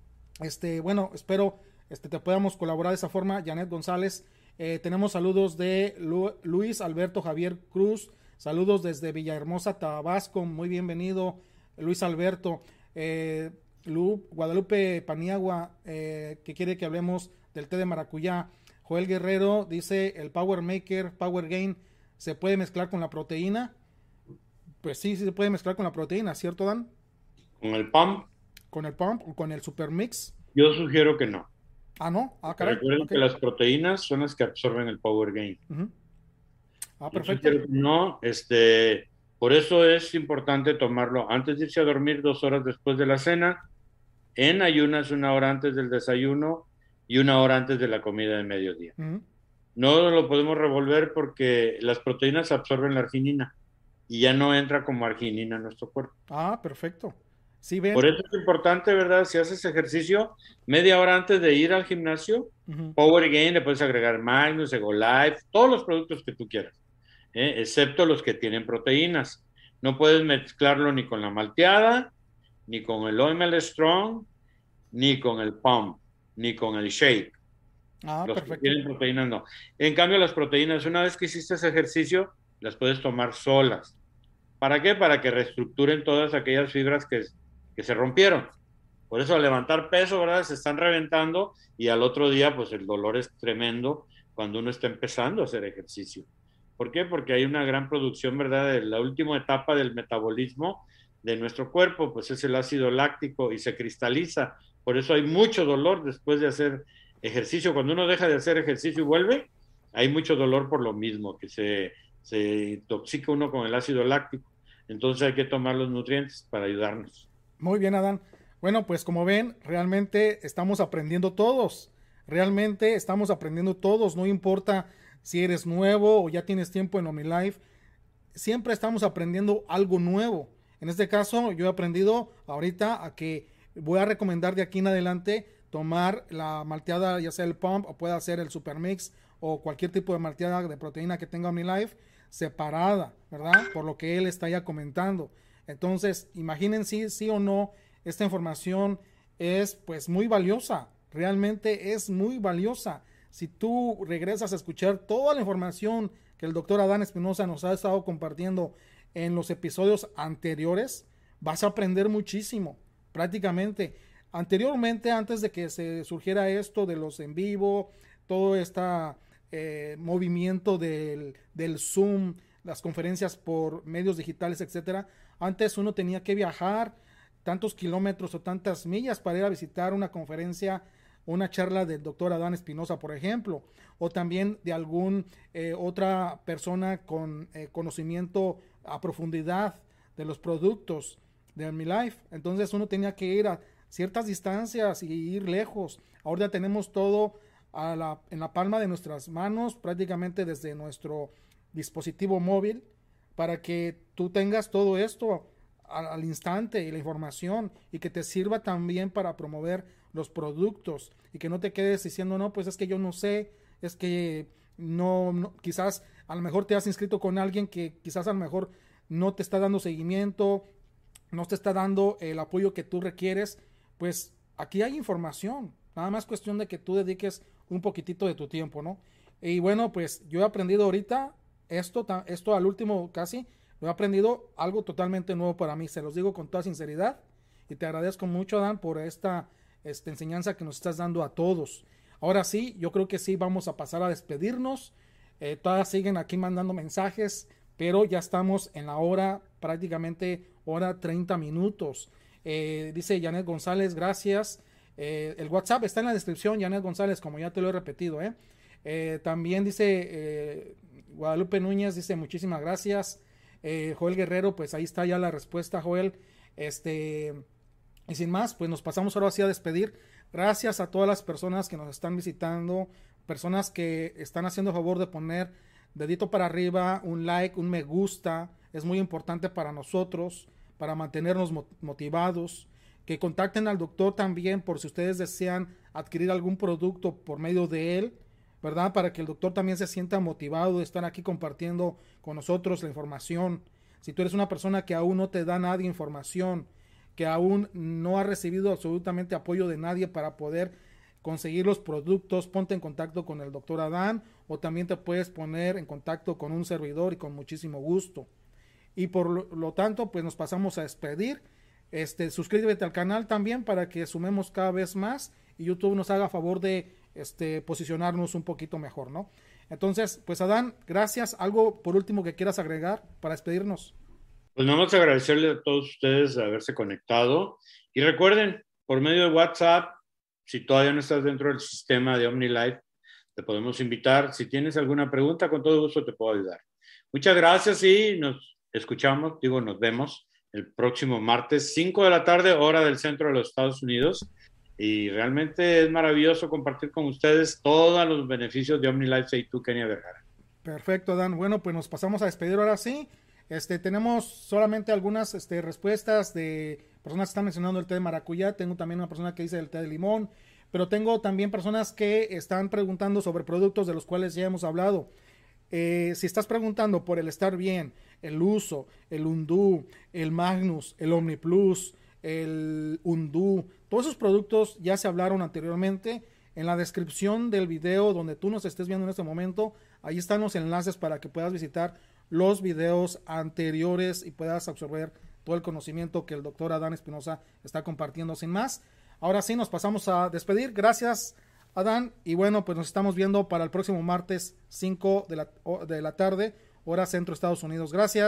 este, bueno, espero este, te podamos colaborar de esa forma, Janet González. Eh, tenemos saludos de Luis Alberto Javier Cruz, saludos desde Villahermosa, Tabasco, muy bienvenido Luis Alberto. Eh, Guadalupe Paniagua, eh, que quiere que hablemos del té de maracuyá. Joel Guerrero dice el Power Maker, Power Gain ¿Se puede mezclar con la proteína? Pues sí, sí se puede mezclar con la proteína, ¿cierto, Dan? ¿Con el pump? ¿Con el pump o con el super mix? Yo sugiero que no. Ah, no. Ah, caray. Recuerden que las proteínas son las que absorben el power gain. Ah, perfecto. no, este, por eso es importante tomarlo antes de irse a dormir dos horas después de la cena, en ayunas una hora antes del desayuno y una hora antes de la comida de mediodía. No lo podemos revolver porque las proteínas absorben la arginina y ya no entra como arginina en nuestro cuerpo. Ah, perfecto. Sí, Por eso es importante, ¿verdad? Si haces ejercicio media hora antes de ir al gimnasio, Power Gain, le puedes agregar Magnus, Ego Life, todos los productos que tú quieras, ¿eh? excepto los que tienen proteínas. No puedes mezclarlo ni con la malteada, ni con el OML Strong, ni con el Pump, ni con el Shake. Ah, Los perfecto. Que tienen proteínas no. En cambio, las proteínas, una vez que hiciste ese ejercicio, las puedes tomar solas. ¿Para qué? Para que reestructuren todas aquellas fibras que, que se rompieron. Por eso al levantar peso, ¿verdad? Se están reventando y al otro día, pues el dolor es tremendo cuando uno está empezando a hacer ejercicio. ¿Por qué? Porque hay una gran producción, ¿verdad? De la última etapa del metabolismo de nuestro cuerpo, pues es el ácido láctico y se cristaliza. Por eso hay mucho dolor después de hacer ejercicio. Cuando uno deja de hacer ejercicio y vuelve, hay mucho dolor por lo mismo, que se, se intoxica uno con el ácido láctico. Entonces hay que tomar los nutrientes para ayudarnos. Muy bien, Adán. Bueno, pues como ven, realmente estamos aprendiendo todos. Realmente estamos aprendiendo todos, no importa si eres nuevo o ya tienes tiempo en OmniLife, siempre estamos aprendiendo algo nuevo. En este caso, yo he aprendido ahorita a que voy a recomendar de aquí en adelante tomar la malteada, ya sea el pump o pueda ser el supermix o cualquier tipo de malteada de proteína que tenga OmniLife separada, ¿verdad? Por lo que él está ya comentando. Entonces, imagínense sí o no, esta información es pues muy valiosa, realmente es muy valiosa. Si tú regresas a escuchar toda la información que el doctor Adán Espinosa nos ha estado compartiendo en los episodios anteriores, vas a aprender muchísimo, prácticamente. Anteriormente, antes de que se surgiera esto de los en vivo, todo este movimiento del, del Zoom, las conferencias por medios digitales, etcétera, antes uno tenía que viajar tantos kilómetros o tantas millas para ir a visitar una conferencia, una charla del doctor Adán Espinosa, por ejemplo, o también de algún eh, otra persona con eh, conocimiento a profundidad de los productos de Mi Life. Entonces uno tenía que ir a ciertas distancias y ir lejos. Ahora tenemos todo a la, en la palma de nuestras manos, prácticamente desde nuestro dispositivo móvil, para que tú tengas todo esto al, instante y la información y que te sirva también para promover los productos y que no te quedes diciendo, no, pues es que yo no sé, es que no, quizás a lo mejor te has inscrito con alguien que quizás a lo mejor no te está dando seguimiento, no te está dando el apoyo que tú requieres, pues aquí hay información, nada más cuestión de que tú dediques un poquitito de tu tiempo, ¿no? Y bueno, pues yo he aprendido ahorita esto, esto al último casi, he aprendido algo totalmente nuevo para mí, se los digo con toda sinceridad y te agradezco mucho, Dan, por esta, esta enseñanza que nos estás dando a todos. Ahora sí, yo creo que sí, vamos a pasar a despedirnos. Eh, todas siguen aquí mandando mensajes, pero ya estamos en la hora, prácticamente hora 30 minutos. Eh, dice Janet González, gracias. Eh, el WhatsApp está en la descripción, Janet González, como ya te lo he repetido. también dice Guadalupe Núñez, dice muchísimas gracias. Eh, Joel Guerrero, pues ahí está ya la respuesta, Joel. Este, y sin más, pues nos pasamos ahora así a despedir. Gracias a todas las personas que nos están visitando, personas que están haciendo favor de poner dedito para arriba, un like, un me gusta. Es muy importante para nosotros, para mantenernos motivados. Que contacten al doctor también por si ustedes desean adquirir algún producto por medio de él ¿verdad? Para que el doctor también se sienta motivado de estar aquí compartiendo con nosotros la información. Si tú eres una persona que aún no te da nadie información, que aún no ha recibido absolutamente apoyo de nadie para poder conseguir los productos, ponte en contacto con el doctor Adán o también te puedes poner en contacto con un servidor y con muchísimo gusto. Y por lo, tanto, pues nos pasamos a despedir. Este, suscríbete al canal también para que sumemos cada vez más y YouTube nos haga favor de este, posicionarnos un poquito mejor, ¿no? Entonces, pues Adán, gracias. ¿Algo por último que quieras agregar para despedirnos? Pues nada más agradecerle a todos ustedes de haberse conectado. Y recuerden, por medio de WhatsApp, si todavía no estás dentro del sistema de OmniLife, te podemos invitar. Si tienes alguna pregunta, con todo gusto te puedo ayudar. Muchas gracias y nos escuchamos, digo, nos vemos el próximo martes, 5 de la tarde, hora del centro de los Estados Unidos y realmente es maravilloso compartir con ustedes todos los beneficios de OmniLife y tú, Kenia Vergara. Perfecto, Dan. Bueno, pues nos pasamos a despedir ahora sí. Este, tenemos solamente algunas este, respuestas de personas que están mencionando el té de maracuyá. Tengo también una persona que dice el té de limón. Pero tengo también personas que están preguntando sobre productos de los cuales ya hemos hablado. Eh, si estás preguntando por el estar bien, el uso, el Undú, el Magnus, el OmniPlus, el Undú, todos esos productos ya se hablaron anteriormente. En la descripción del video donde tú nos estés viendo en este momento, ahí están los enlaces para que puedas visitar los videos anteriores y puedas absorber todo el conocimiento que el doctor Adán Espinosa está compartiendo sin más. Ahora sí, nos pasamos a despedir. Gracias, Adán. Y bueno, pues nos estamos viendo para el próximo martes 5 de la, de la tarde, hora centro Estados Unidos. Gracias.